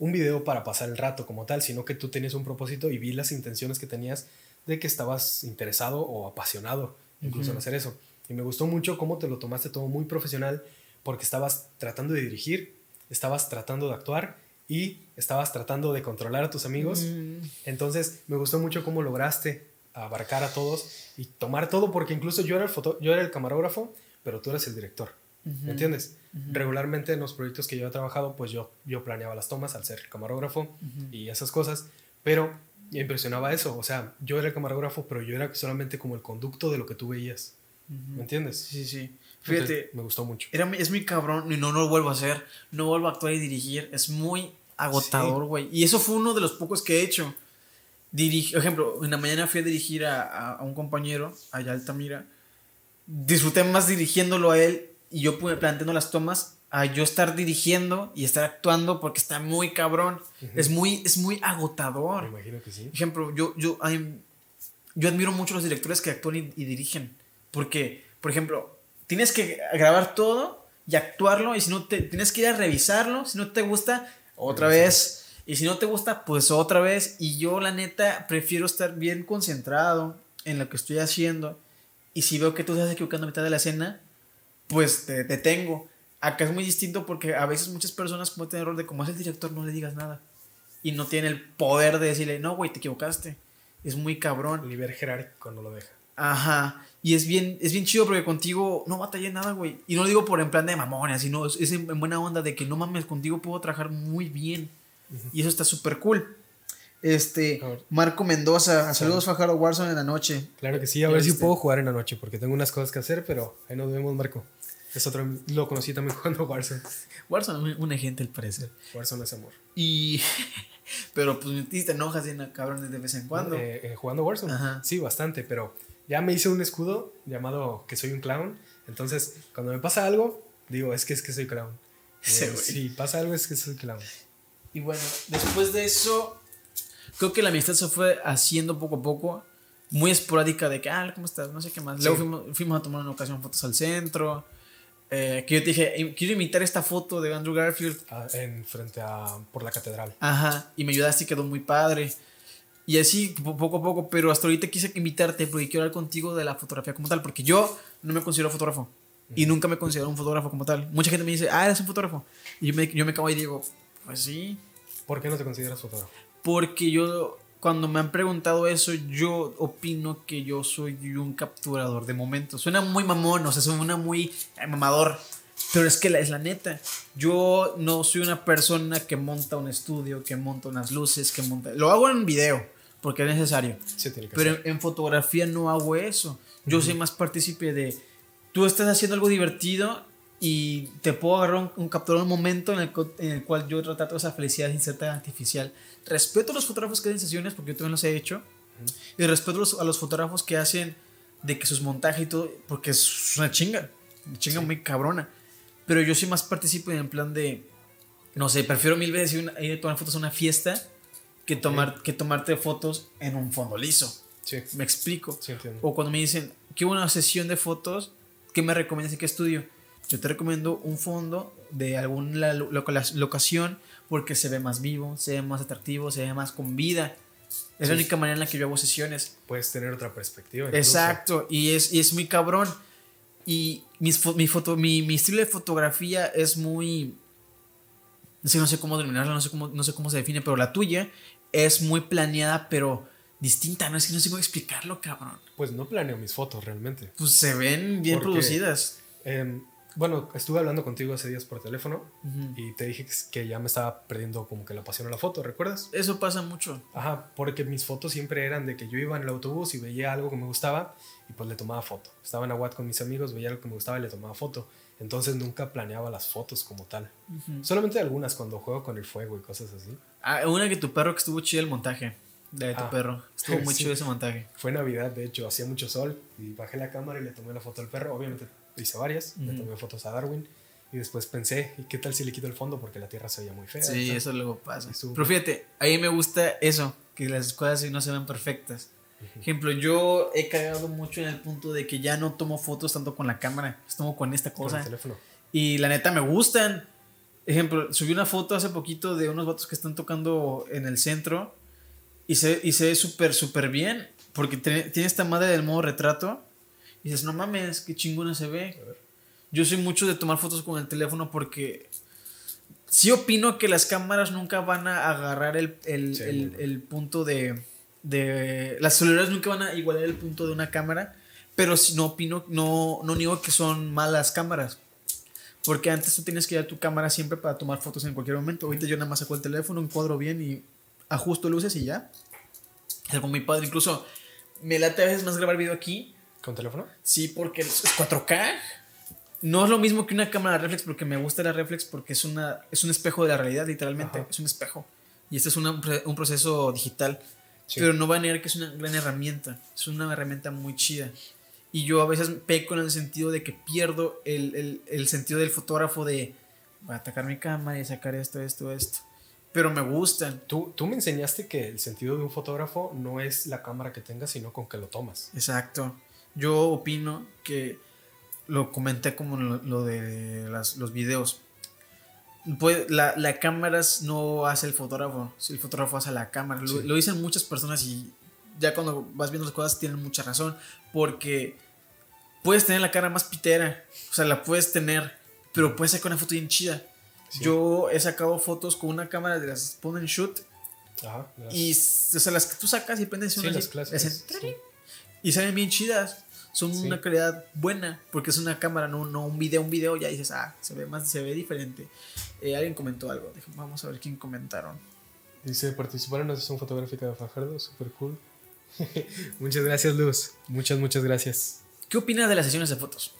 un video para pasar el rato como tal, sino que tú tenías un propósito y vi las intenciones que tenías de que estabas interesado o apasionado incluso en hacer eso. Y me gustó mucho cómo te lo tomaste todo muy profesional porque estabas tratando de dirigir, estabas tratando de actuar y estabas tratando de controlar a tus amigos. Mm, Entonces me gustó mucho cómo lograste abarcar a todos y tomar todo, porque incluso yo era el, foto yo era el camarógrafo, pero tú eres el director. ¿Me entiendes? Ujú. Regularmente en los proyectos que yo he trabajado, pues yo, yo planeaba las tomas al ser camarógrafo Ujú. y esas cosas, pero me impresionaba eso. O sea, yo era el camarógrafo, pero yo era solamente como el conducto de lo que tú veías. ¿Me entiendes? Sí, sí. Entonces, Fíjate, me gustó mucho. era, es muy cabrón y no, no lo vuelvo a hacer. No vuelvo a actuar y dirigir. Es muy agotador, güey. Y eso fue uno de los pocos que he hecho. Dirige, por ejemplo, en la mañana fui a dirigir a, a- a un compañero, allá Altamira. Disfruté más dirigiéndolo a él y yo planteando las tomas a yo estar dirigiendo y estar actuando porque está muy cabrón. Es muy, es muy Me agotador. imagino que sí. Por ejemplo, yo, yo, yo admiro mucho a los directores que actúan y, y dirigen. Porque, por ejemplo, tienes que grabar todo y actuarlo. Y si no te tienes que ir a revisarlo. Si no te gusta, otra vez. Y si no te gusta, pues otra vez. Y yo, la neta, prefiero estar bien concentrado en lo que estoy haciendo. Y si veo que tú estás equivocando a mitad de la escena, pues te detengo. Acá es muy distinto porque a veces muchas personas cometen el error de como es el director, no le digas nada. Y no tiene el poder de decirle, no, güey, te equivocaste. Es muy cabrón. El nivel jerárquico no lo deja. Ajá. Y es bien, es bien chido porque contigo no batallé nada, güey. Y no lo digo por en plan de mamones, sino es, es en, en buena onda de que no mames, contigo puedo trabajar muy bien. Y eso está súper cool. Este. Marco Mendoza, saludos Fajardo Warzone en la noche. Claro que sí, a ver si Este. puedo jugar en la noche, porque tengo unas cosas que hacer, pero ahí nos vemos, Marco. Es otro, lo conocí también jugando Warzone. Warzone, un- una gente al parecer. Warzone es amor. Y, pero pues te enojas a cabrones de vez en cuando. Eh, eh, jugando Warzone. Ajá. Sí, bastante, pero ya me hice un escudo llamado que soy un clown. Entonces, cuando me pasa algo, digo, es que es que soy clown. Ese Eh, si pasa algo, es que soy clown. Y bueno, después de eso, creo que la amistad se fue haciendo poco a poco, muy esporádica de que, ah, ¿cómo estás? No sé qué más. Sí. Luego fuimos, fuimos a tomar una ocasión fotos al centro. eh, que yo te dije, "Im- quiero imitar esta foto de Andrew Garfield. Ah, en frente a por la catedral. Ajá, y me ayudaste y quedó muy padre. Y así, po- poco a poco, pero hasta ahorita quise invitarte porque quiero hablar contigo de la fotografía como tal, porque yo no me considero fotógrafo. Y nunca me considero un fotógrafo como tal. Mucha gente me dice, ah, eres un fotógrafo. Y yo me, yo me acabo y digo, pues sí, ¿Por qué no te consideras fotógrafo? porque yo, cuando me han preguntado eso, yo opino que yo soy un capturador de momentos. Suena muy mamón, o sea, suena muy eh, mamador. Pero es que la, es la neta. Yo no soy una persona que monta un estudio, que monta unas luces, que monta... Lo hago en video, porque es necesario. Sí, tiene que Pero ser. en, en fotografía no hago eso. Yo soy más partícipe de. Tú estás haciendo algo divertido y te puedo agarrar un, un capturar un momento en el, en el cual yo retrato esa felicidad sin ser tan artificial. Respeto a los fotógrafos que hacen sesiones porque yo también los he hecho. Y respeto a los, a los fotógrafos que hacen de que sus montajes y todo, porque es una chinga. Una chinga muy cabrona. Pero yo soy más partícipe en plan de. No sé, prefiero mil veces ir a tomar fotos a una fiesta que, tomar, que tomarte fotos en un fondo liso. Sí, Me explico. sí. O cuando me dicen, ¿qué una sesión de fotos? ¿Qué me recomiendas y qué estudio? Yo te recomiendo un fondo de alguna lo- loca- locación porque se ve más vivo, se ve más atractivo, se ve más con vida. Es la Sí. única manera en la que yo hago sesiones. Puedes tener otra perspectiva. incluso. Exacto, y es, y es muy cabrón. Y mis mi, foto, mi, mi estilo de fotografía es muy... No sé, no sé cómo denominarla, no sé cómo, no sé cómo se define, pero la tuya es muy planeada, pero distinta. No es que no sé cómo explicarlo, cabrón. Pues no planeo mis fotos realmente. Pues se ven bien Porque- producidas. Em, bueno, estuve hablando contigo hace días por teléfono y te dije que, ya me estaba perdiendo como que la pasión a la foto, ¿recuerdas? Eso pasa mucho. Ajá, porque mis fotos siempre eran de que yo iba en el autobús y veía algo que me gustaba y pues le tomaba foto. Estaba en Aguat con mis amigos, veía algo que me gustaba y le tomaba foto. Entonces nunca planeaba las fotos como tal. Solamente algunas cuando juego con el fuego y cosas así. Ah, una que tu perro que estuvo chido el montaje. De tu Ah. perro. Estuvo muy Sí. chido ese montaje. Fue Navidad, de hecho, hacía mucho sol y bajé la cámara y le tomé la foto al perro. Obviamente hice varias, le Ujú. tomé fotos a Darwin y después pensé, ¿y qué tal si le quito el fondo? Porque la tierra se veía muy fea. Sí, eso luego pasa. Estuvo- Pero fíjate, a mí me gusta eso, que las cosas sí no se ven perfectas. Ejemplo, yo he cagado mucho en el punto de que ya no tomo fotos tanto con la cámara, las tomo con esta Con cosa. el teléfono. Y la neta me gustan. Ejemplo, subí una foto hace poquito de unos vatos que están tocando en el centro y se, y se ve súper, súper bien porque tiene, tiene esta madre del modo retrato y dices, no mames, qué chingona se ve. Yo soy mucho de tomar fotos con el teléfono porque sí opino que las cámaras nunca van a agarrar el, el, Sí, el- el punto de, de... Las celulares nunca van a igualar el punto de una cámara, pero si no opino, no, no niego que son malas cámaras. Porque antes tú tienes que llevar tu cámara siempre para tomar fotos en cualquier momento. Ahorita yo nada más saco el teléfono, encuadro bien y ajusto luces y ya. Es algo muy padre. Incluso me late a veces más grabar video aquí. ¿Con teléfono? Sí, porque es 4K. No es lo mismo que una cámara reflex porque me gusta la reflex porque es, una, es un espejo de la realidad, literalmente. Ajá. Es un espejo. Y este es una- un proceso digital. Sí. Pero no va a negar que es una gran herramienta. Es una herramienta muy chida. Y yo a veces peco en el sentido de que pierdo el, el- el sentido del fotógrafo de voy a atacar mi cámara y sacar esto, esto, esto. pero me gustan. Tú, tú me enseñaste que el sentido de un fotógrafo no es la cámara que tengas, sino con que lo tomas. Exacto. Yo opino que lo comenté como lo, lo de las- los videos. Pues, la, la cámara no hace el fotógrafo, el fotógrafo hace la cámara. Lo, Sí. lo dicen muchas personas y ya cuando vas viendo las cosas tienen mucha razón. Porque puedes tener la cara más pitera, o sea, la puedes tener, pero puedes sacar una foto bien chida. Sí. Yo he sacado fotos con una cámara de las point and shoot Ajá. las- y o sea, las que tú sacas y prendes sí, las clásicas. hacen sí. y salen bien chidas. Son una calidad buena porque es una cámara, no, no un video. Un video ya dices, ah, se ve más, se ve diferente. Eh, alguien comentó algo. Vamos a ver quién comentaron. Dice, participar en una sesión fotográfica de Fajardo, super cool. muchas gracias, Luz. Muchas, muchas gracias. ¿Qué opinas de las sesiones de fotos?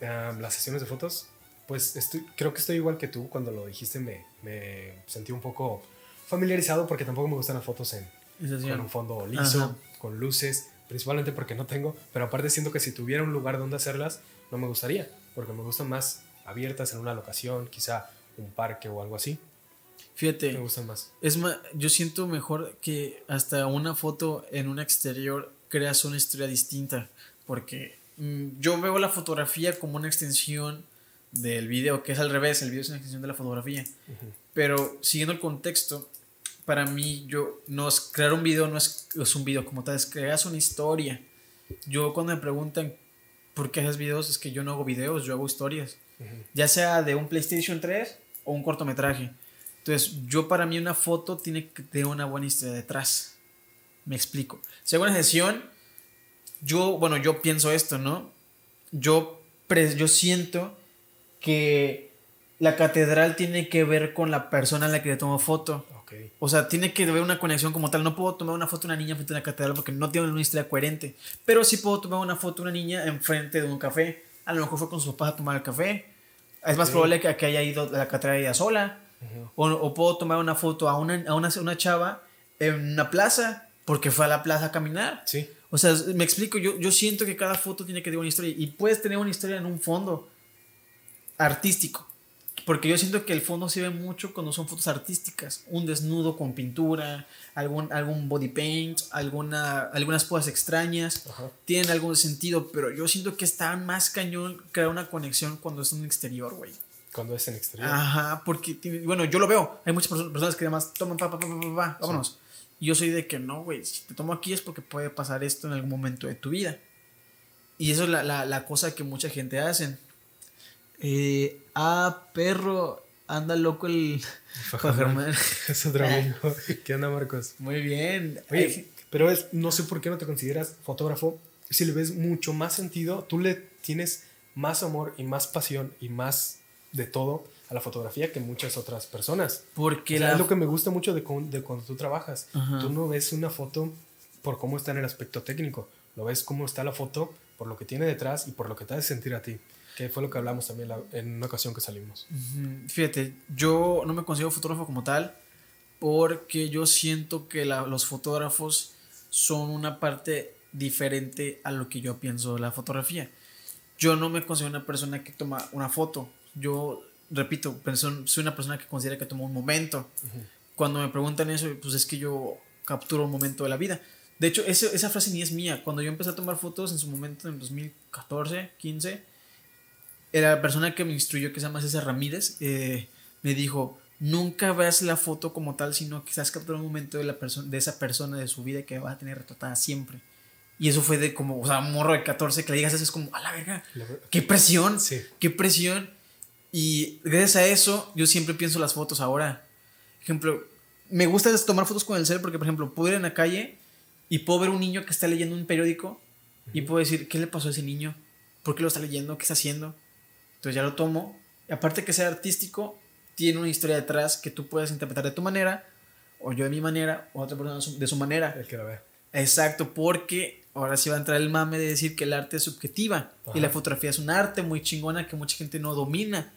Las sesiones de fotos, pues estoy, creo que estoy igual que tú. Cuando lo dijiste me, me sentí un poco familiarizado porque tampoco me gustan las fotos en, con un fondo liso, Ajá. con luces, principalmente porque no tengo, pero aparte siento que si tuviera un lugar donde hacerlas, no me gustaría, porque me gustan más abiertas en una locación, quizá un parque o algo así, me Fíjate, gustan más. es más, yo siento mejor que hasta una foto en un exterior creas una historia distinta. Porque mm, yo veo la fotografía como una extensión del video, que es al revés, el video es una extensión de la fotografía. Pero siguiendo el contexto, para mí, yo, no es, crear un video no es, es un video como tal, es creas una historia. Yo cuando me preguntan por qué haces videos, es que yo no hago videos, yo hago historias. Ya sea de un PlayStation 3 o un cortometraje. Entonces, yo para mí una foto tiene que tener una buena historia detrás. Me explico. Hago una sesión, yo, bueno, yo pienso esto, ¿no? Yo, yo siento que la catedral tiene que ver con la persona a la que le tomo foto. O sea, tiene que haber una conexión como tal. No puedo tomar una foto de una niña frente a una catedral porque no tiene una historia coherente. Pero sí puedo tomar una foto de una niña enfrente de un café. A lo mejor fue con sus papás a tomar el café. Es más probable que, que haya ido a la catedral ella sola. Ujú. O, o puedo tomar una foto a una, a una, una chava en una plaza porque fue a la plaza a caminar. sí, O sea, me explico, yo, yo siento que cada foto tiene que tener una historia y puedes tener una historia en un fondo artístico. Porque yo siento que el fondo sirve mucho cuando son fotos artísticas. Un desnudo con pintura, algún, algún body paint, alguna, algunas cosas extrañas. ajá, Tienen algún sentido, pero yo siento que está más cañón crear una conexión cuando es un exterior, güey. Cuando es en exterior. Ajá, porque, bueno, yo lo veo. Hay muchas perso- personas que además toman, pa, pa, pa, pa, pa, pa, vámonos. Y yo soy de que no, güey, si te tomo aquí es porque puede pasar esto en algún momento de tu vida. Y eso es la, la, la cosa que mucha gente hacen. Eh, ah, perro, anda loco el. Fajarman. Es otro amigo. ¿Qué onda, Marcos? Muy bien. Oye, Ay, pero es, no sé por qué no te consideras fotógrafo. Si le ves mucho más sentido, tú le tienes más amor y más pasión y más de todo a la fotografía que muchas otras personas. porque O sea, la... es lo que me gusta mucho de, cu- de cuando tú trabajas. Ajá. Tú no ves una foto por cómo está en el aspecto técnico, lo ves cómo está la foto por lo que tiene detrás y por lo que te hace sentir a ti. Que fue lo que hablamos también la- en una ocasión que salimos. Fíjate, yo no me considero fotógrafo como tal porque yo siento que la- los fotógrafos son una parte diferente a lo que yo pienso de la fotografía. Yo no me considero una persona que toma una foto. Yo, repito, soy una persona que considera que toma un momento. Cuando me preguntan eso, pues es que yo capturo un momento de la vida. De hecho, ese- esa frase ni es mía. Cuando yo empecé a tomar fotos en su momento, en 2014, 15, la persona que me instruyó, que se llama César Ramírez, eh, me dijo, nunca veas la foto como tal, sino que estás capturando un momento de, la de esa persona, de su vida, que va a tener retratada siempre. Y eso fue de como, o sea, morro de 14 que le digas eso, es como, a la verga, La ver- qué presión, Sí. qué presión. Y gracias a eso, yo siempre pienso las fotos ahora. Ejemplo, me gusta tomar fotos con el cel porque, por ejemplo, puedo ir en la calle y puedo ver un niño que está leyendo un periódico y puedo decir, ¿qué le pasó a ese niño? ¿Por qué lo está leyendo? ¿Qué está haciendo? Entonces ya lo tomo. Y aparte que sea artístico, tiene una historia detrás que tú puedes interpretar de tu manera, o yo de mi manera, o otra persona de su- manera. El que la ve. Exacto, porque ahora sí va a entrar el mame de decir que el arte es subjetiva y Ajá. la fotografía es un arte muy chingona que mucha gente no domina.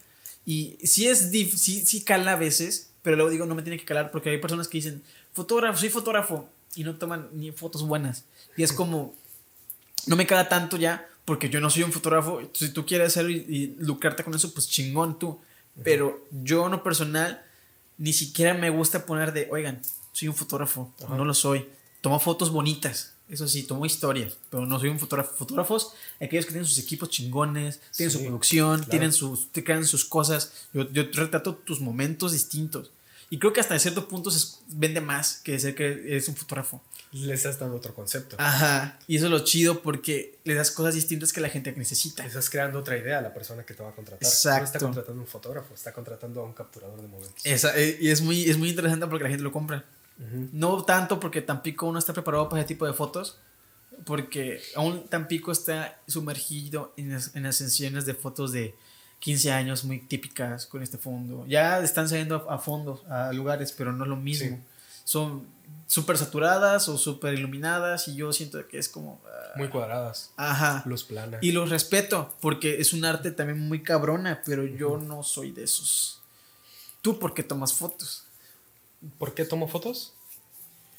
Y sí es dif- sí, sí cala a veces, pero luego digo, no me tiene que calar porque hay personas que dicen, fotógrafo, soy fotógrafo y no toman ni fotos buenas. Y es como, no me cala tanto ya porque yo no soy un fotógrafo. Si tú quieres hacerlo y, y lucrarte con eso, pues chingón tú. Pero yo en lo personal ni siquiera me gusta poner de, oigan, soy un fotógrafo, no lo soy. Tomo fotos bonitas, eso sí, tomo historias, pero no soy un fotógrafo. Fotógrafos, aquellos que tienen sus equipos chingones, tienen Sí, su producción, claro. tienen sus, te crean sus cosas. Yo, yo retrato tus momentos distintos. Y creo que hasta cierto punto se vende más que decir que eres un fotógrafo. Le estás dando otro concepto. Ajá. Y eso es lo chido porque le das cosas distintas que la gente necesita. Estás creando otra idea a la persona que te va a contratar. No Exacto. está contratando a un fotógrafo, está contratando a un capturador de momentos. Esa, eh, y es muy, es muy interesante porque la gente lo compra. No tanto porque Tampico no está preparado para ese tipo de fotos, porque aún Tampico está sumergido en las, en las sesiones de fotos de 15 años muy típicas con este fondo. Ya están saliendo a, a fondo, a lugares, pero no es lo mismo. Sí. Son súper saturadas o súper iluminadas y yo siento que es como... ah, Muy cuadradas, Ajá. luz plana. Y los respeto porque es un arte también muy cabrona, pero yo no soy de esos. ¿Tú por qué tomas fotos? ¿Por qué tomo fotos?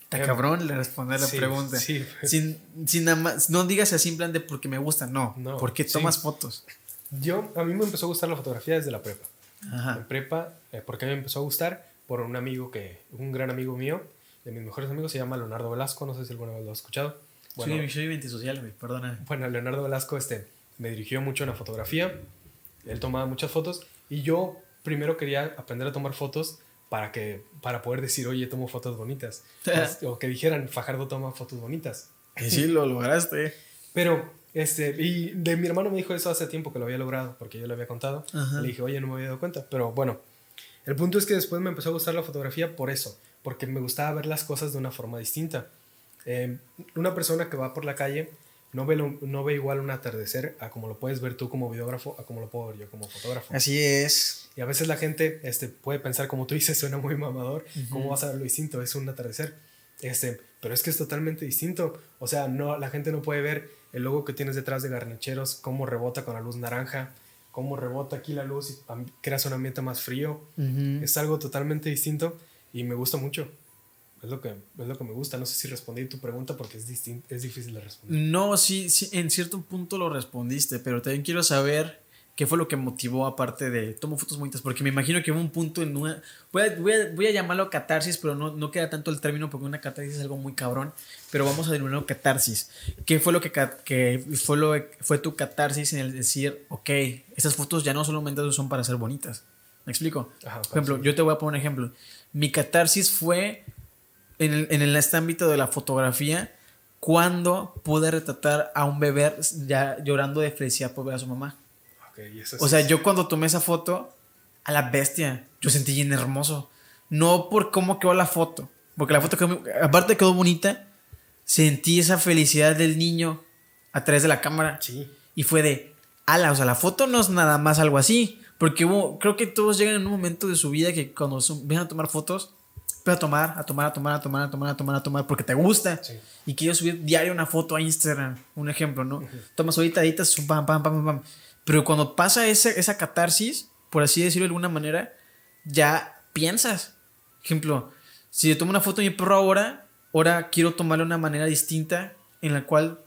Está Eh, cabrón le responder la sí, pregunta. sí. Sin, sin nada más, no digas así en plan de porque me gusta, no. No, porque sí. tomas fotos. Yo, a mí me empezó a gustar la fotografía desde la prepa. Ajá. En prepa, eh, ¿por qué me empezó a gustar? Por un amigo que, un gran amigo mío, de mis mejores amigos, se llama Leonardo Velasco, no sé si alguna vez lo has escuchado. Bueno, soy, soy antisocial, güey, perdona. bueno, Leonardo Velasco este, me dirigió mucho en la fotografía, él tomaba muchas fotos y yo primero quería aprender a tomar fotos para, que, para poder decir, oye, tomo fotos bonitas. O que dijeran, Fajardo toma fotos bonitas. Y sí, lo lograste. Pero, este, y de mi hermano me dijo eso hace tiempo que lo había logrado, porque yo le había contado. Ajá. Le dije, oye, no me había dado cuenta. Pero bueno, el punto es que después me empezó a gustar la fotografía por eso, porque me gustaba ver las cosas de una forma distinta. Eh, una persona que va por la calle no ve, lo- no ve igual un atardecer a como lo puedes ver tú como videógrafo, a como lo puedo ver yo como fotógrafo. Así es. Y a veces la gente este, puede pensar, como tú dices, suena muy mamador, ¿cómo vas a verlo distinto? Es un atardecer. Este, pero es que es totalmente distinto. O sea, no, la gente no puede ver el logo que tienes detrás de Garnicheros, cómo rebota con la luz naranja, cómo rebota aquí la luz y creas un ambiente más frío. Ujú. Es algo totalmente distinto y me gusta mucho. Es lo que, es lo que me gusta. No sé si respondí tu pregunta porque es, distin- es difícil de responder. No, sí, sí, en cierto punto lo respondiste, pero también quiero saber qué fue lo que motivó aparte de tomo fotos bonitas, porque me imagino que hubo un punto en una... Voy a, voy a- voy a llamarlo catarsis, pero no, no queda tanto el término porque una catarsis es algo muy cabrón, pero vamos a denominarlo catarsis. ¿Qué fue lo que, que fue, lo, fue tu catarsis en el decir, ok, estas fotos ya no solamente son para ser bonitas? ¿Me explico? Ajá, Por ejemplo, sí. yo te voy a poner un ejemplo. Mi catarsis fue en, el, en el- este ámbito de la fotografía cuando pude retratar a un bebé ya llorando de felicidad por ver a su mamá. Ok, y eso O sea, es- yo cuando tomé esa foto, a la bestia, yo sentí bien hermoso. No por cómo quedó la foto, porque la foto quedó, aparte quedó bonita, sentí esa felicidad del niño a través de la cámara. Sí. Y fue de, ala, o sea, la foto no es nada más algo así. Porque hubo, creo que todos llegan en un momento de su vida que cuando son, vienen a tomar fotos, empiezan a tomar, a tomar, a tomar, a tomar, a tomar, a tomar, a tomar, porque te gusta. Sí. Y quieres subir diario una foto a Instagram, un ejemplo, ¿no? Tomas ahorita, editas, pam, pam, pam, pam. Pero cuando pasa ese, esa catarsis, por así decirlo de alguna manera, ya piensas. Ejemplo, si yo tomo una foto de mi perro ahora, ahora quiero tomarla de una manera distinta en la cual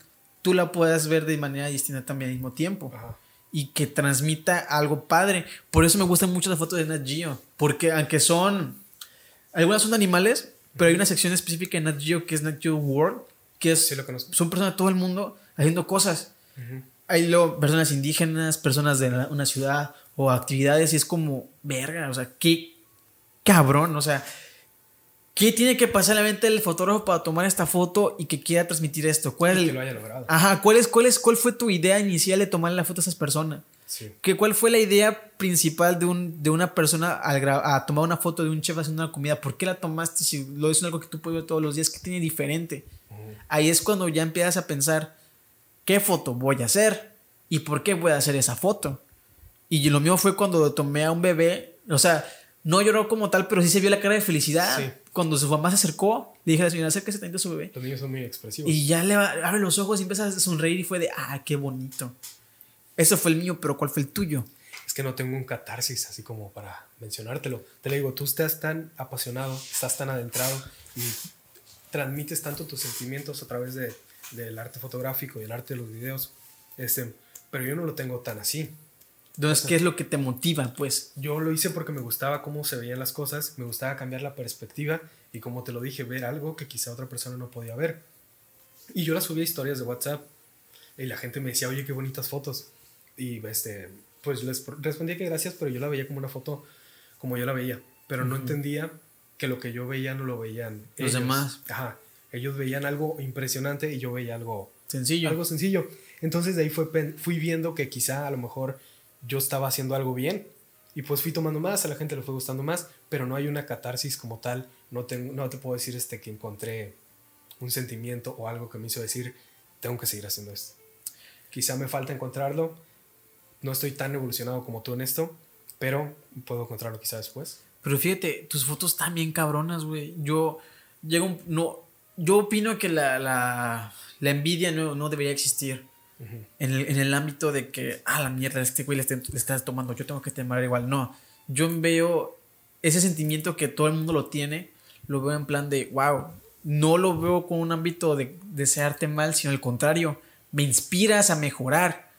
tú la puedas ver de manera distinta también al mismo tiempo Ajá. y que transmita algo padre. Por eso me gustan mucho las fotos de Nat Geo, porque aunque son algunas son de animales, pero hay una sección específica en Nat Geo que es Nat Geo World, que es Sí lo conozco. son personas de todo el mundo haciendo cosas. Ujú. Hay luego personas indígenas, personas de una ciudad o actividades y es como, verga, o sea, qué cabrón, o sea, ¿qué tiene que pasar en la mente del fotógrafo para tomar esta foto y que quiera transmitir esto? ¿Cuál, Y que lo haya logrado. Ajá, ¿cuál, es, cuál, es, ¿cuál fue tu idea inicial de tomarle la foto a esas personas? Sí. ¿Qué, ¿Cuál fue la idea principal de, un, de una persona al a tomar una foto de un chef haciendo una comida? ¿Por qué la tomaste si lo es algo que tú puedes ver todos los días? ¿Qué tiene diferente? Ahí es cuando ya empiezas a pensar, ¿qué foto voy a hacer? ¿Y por qué voy a hacer esa foto? Y lo mío fue cuando tomé a un bebé, o sea, no lloró como tal, pero sí se vio la cara de felicidad. Sí. Cuando su mamá se acercó, le dije a la señora, acérquese tantito a su bebé. Los niños son muy expresivos. Y ya le abre los ojos y empieza a sonreír y fue de, ah, qué bonito. Eso fue el mío, pero ¿cuál fue el tuyo? Es que no tengo un catarsis así como para mencionártelo. Te lo digo, tú estás tan apasionado, estás tan adentrado y transmites tanto tus sentimientos a través de, del arte fotográfico y el arte de los videos. Este, pero yo no lo tengo tan así. Entonces, ¿qué es lo que te motiva, pues? Yo lo hice porque me gustaba cómo se veían las cosas, me gustaba cambiar la perspectiva y como te lo dije, ver algo que quizá otra persona no podía ver. Y yo las subía historias de WhatsApp y la gente me decía, oye, qué bonitas fotos. Y este, pues les respondía que gracias, pero yo la veía como una foto como yo la veía. Pero no entendía que lo que yo veía no lo veían Los demás. Ajá. Ellos veían algo impresionante y yo veía algo Sencillo. algo sencillo. Entonces de ahí fue, fui viendo que quizá a lo mejor yo estaba haciendo algo bien y pues fui tomando más, a la gente le fue gustando más, pero no hay una catarsis como tal. No, tengo, no te puedo decir este, que encontré un sentimiento o algo que me hizo decir, tengo que seguir haciendo esto. Quizá me falta encontrarlo. No estoy tan evolucionado como tú en esto, pero puedo encontrarlo quizá después. Pero fíjate, tus fotos están bien cabronas, güey. Yo llego un- no yo opino que la, la, la envidia no, no debería existir. en, el, en el ámbito de que, ah, la mierda, este güey le, está- le estás tomando, yo tengo que tomar igual. No, yo veo ese sentimiento que todo el mundo lo tiene, lo veo en plan de, wow, no lo veo con un ámbito de desearte mal, sino al contrario, me inspiras a mejorar.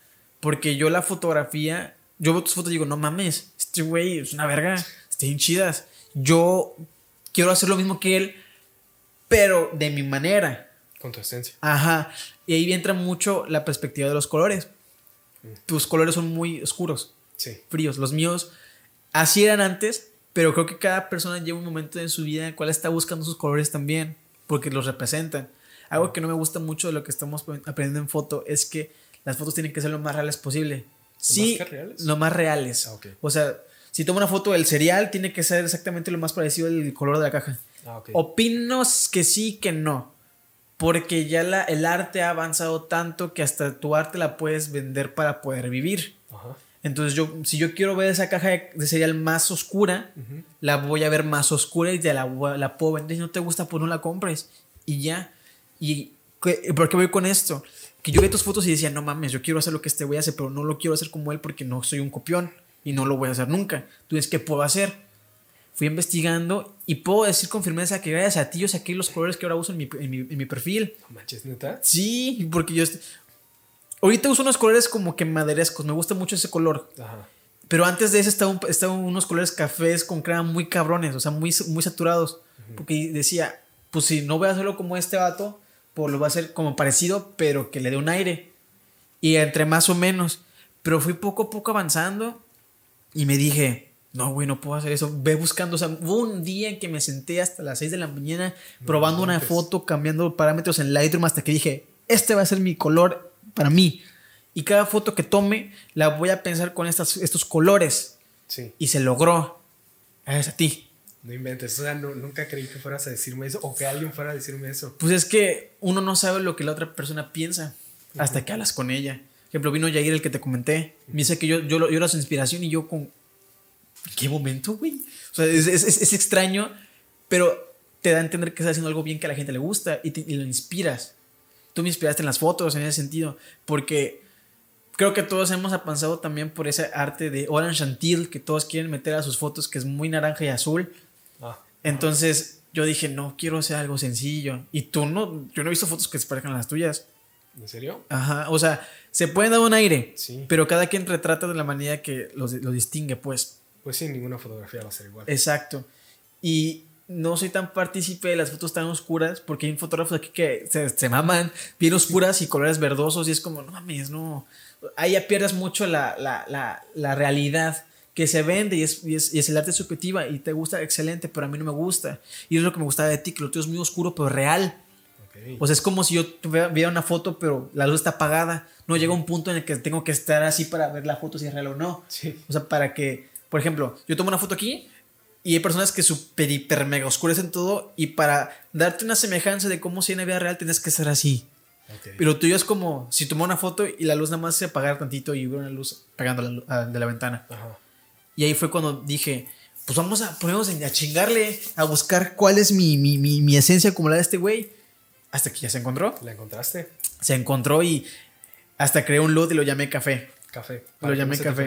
Porque yo la fotografía, yo veo tus fotos y digo, no mames, este güey es una verga, está bien chidas. Yo quiero hacer lo mismo que él, pero de mi manera. Con tu esencia. Ajá. Y ahí entra mucho la perspectiva de los colores. Tus colores son muy oscuros, Sí. fríos. Los míos así eran antes, pero creo que cada persona lleva un momento en su vida en el cual está buscando sus colores también, porque los representan. Algo que no me gusta mucho de lo que estamos aprendiendo en foto es que las fotos tienen que ser lo más reales posible. Sí, más reales? lo más reales. Ah, ok. O sea, si tomo una foto del cereal, tiene que ser exactamente lo más parecido al color de la caja. Ah, ok. Opino que sí, que no. Porque ya la, el arte ha avanzado tanto que hasta tu arte la puedes vender para poder vivir. Ajá. Entonces, yo, si yo quiero ver esa caja de, cereal más oscura, la voy a ver más oscura y te la, voy a- la puedo vender. Si no te gusta, pues no la compres. Y ya. ¿Y por qué voy con esto? Que yo vi tus fotos y decía, no mames, yo quiero hacer lo que este güey hace, pero no lo quiero hacer como él porque no soy un copión y no lo voy a hacer nunca. Tú dices, ¿qué puedo hacer? Fui investigando y puedo decir con firmeza que gracias a ti yo saqué los colores que ahora uso en mi, en mi, en mi perfil. Manches, neta. Sí, porque yo... Ahorita uso unos colores como que maderescos, me gusta mucho ese color. Ajá. Pero antes de ese estaban, estaban unos colores cafés con crema muy cabrones, o sea, muy, muy saturados. Porque decía, pues si no voy a hacerlo como este vato, pues lo voy a hacer como parecido, pero que le dé un aire. Y entre más o menos. Pero fui poco a poco avanzando y me dije, no, güey, no puedo hacer eso. Ve buscando, o sea, hubo un día en que me senté hasta las 6 de la mañana probando una inventes. foto, cambiando parámetros en Lightroom hasta que dije, este va a ser mi color para mí. Y cada foto que tome la voy a pensar con estas, estos colores. Sí. Y se logró. Gracias a ti. No inventes. O sea, no- nunca creí que fueras a decirme eso o que alguien fuera a decirme eso. Pues es que uno no sabe lo que la otra persona piensa hasta que hablas con ella. Por ejemplo, vino Jair, el que te comenté. Me dice que yo, yo, yo era su inspiración y yo con... ¿En qué momento, güey? O sea, es, es- es- extraño, pero te da a entender que estás haciendo algo bien que a la gente le gusta y, te- y lo inspiras. Tú me inspiraste en las fotos en ese sentido, porque creo que todos hemos avanzado también por ese arte de Orange Chantil que todos quieren meter a sus fotos, que es muy naranja y azul. Ah. Entonces yo dije, no, quiero hacer algo sencillo. Y tú no, yo no he visto fotos que se parezcan a las tuyas. ¿En serio? Ajá, o sea, se pueden dar un aire, Sí. pero cada quien retrata de la manera que los, lo distingue, pues. Pues sí, ninguna fotografía va a ser igual. Exacto. Y no soy tan partícipe de las fotos tan oscuras, porque hay fotógrafos aquí que se, se maman bien oscuras y colores verdosos, y es como, no mames, no. Ahí ya pierdes mucho la, la, la, la realidad que se vende y es, y, es, y es el arte subjetiva y te gusta, excelente, pero a mí no me gusta. Y es lo que me gustaba de ti, que lo tuyo es muy oscuro, pero real. Ok. O sea, es como si yo viera una foto, pero la luz está apagada. No llega un punto en el que tengo que estar así para ver la foto si es real o no. Sí. O sea, para que, por ejemplo, yo tomo una foto aquí y hay personas que super hiper mega oscurecen todo y para darte una semejanza de cómo si en la vida real tienes que ser así. Ok. Pero lo tuyo es como si tomo una foto y la luz nada más se apagara tantito y hubiera una luz pegando la lu- a- de la ventana. Ajá. Y ahí fue cuando dije, pues vamos a ponernos a chingarle, a buscar cuál es mi, mi, mi, mi esencia la de este güey. Hasta que ya se encontró. ¿La encontraste? Se encontró y hasta creé un loot y lo llamé café. Café. Lo llamé no se café.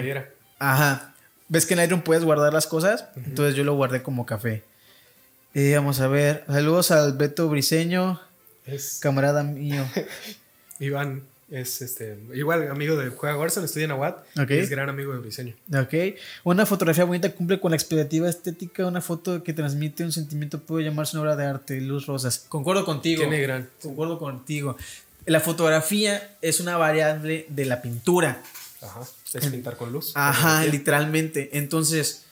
Ajá. ¿Ves que en Lightroom puedes guardar las cosas? Entonces yo lo guardé como café. Eh, vamos a ver. Saludos al Beto Briseño, Es camarada mío. Iván. Es este, igual amigo de Juega Warzone, estudia en Aguad. Ok. y Es gran amigo de Briseño. Ok. Una fotografía bonita cumple con la expectativa estética. Una foto que transmite un sentimiento puede llamarse una obra de arte. Luz Rosas. Concuerdo contigo. Tiene gran. Concuerdo contigo. La fotografía es una variable de la pintura. Ajá. Es pintar con luz. Ajá, literalmente. Entonces,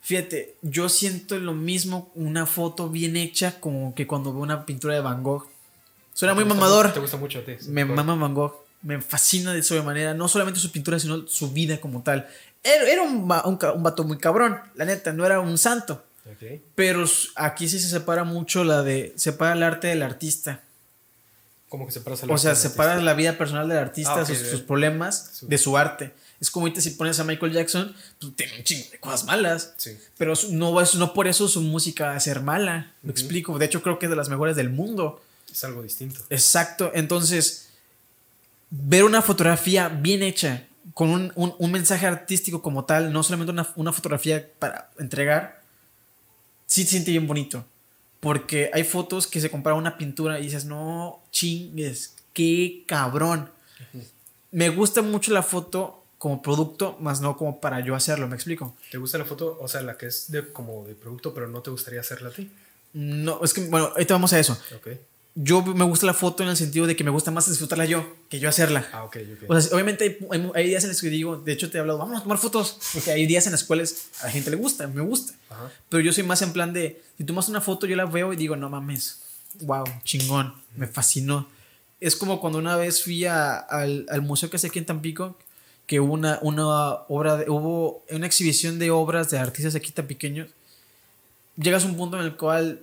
fíjate, yo siento lo mismo una foto bien hecha como que cuando veo una pintura de Van Gogh. Suena muy ¿Te gusta mamador. Te gusta mucho a ti. Me mama Van Gogh. Me fascina de sobremanera. No solamente su pintura, sino su vida como tal. Era, era un, un, vato muy cabrón. La neta, no era un santo. Pero aquí sí se separa mucho la de. Separa el arte del artista. ¿Cómo que separas O sea, arte del separa artista? la vida personal del artista, Ah, sus, problemas, su- de su arte. Es como ahorita si pones a Michael Jackson, pues tiene un chingo de cosas malas. Sí. Pero no, no por eso su música va a ser mala. Lo Ujú. explico. De hecho, creo que es de las mejores del mundo. Es algo distinto. Exacto. Entonces, ver una fotografía bien hecha, con un, un- un mensaje artístico como tal, no solamente una, una fotografía para entregar, sí se siente bien bonito. Porque hay fotos que se comparan a una pintura y dices, no chingues, qué cabrón. Me gusta mucho la foto como producto, más no como para yo hacerlo, ¿me explico? ¿Te gusta la foto? O sea, la que es de como de producto, pero no te gustaría hacerla a ti. No, es que, bueno, ahorita vamos a eso. Yo me gusta la foto en el sentido de que me gusta más disfrutarla yo que yo hacerla. Ah, ok, ok. O sea, obviamente hay, hay- hay días en los que digo, de hecho te he hablado, vamos a tomar fotos, porque hay días en los cuales a la gente le gusta, me gusta. Ajá. Pero yo soy más en plan de, si tomas una foto, yo la veo y digo, no mames, wow, chingón, me fascinó. Es como cuando una vez fui a- al, al museo que hace aquí en Tampico, que hubo una, una obra, de- hubo una exhibición de obras de artistas aquí tan pequeños. Llegas a un punto en el cual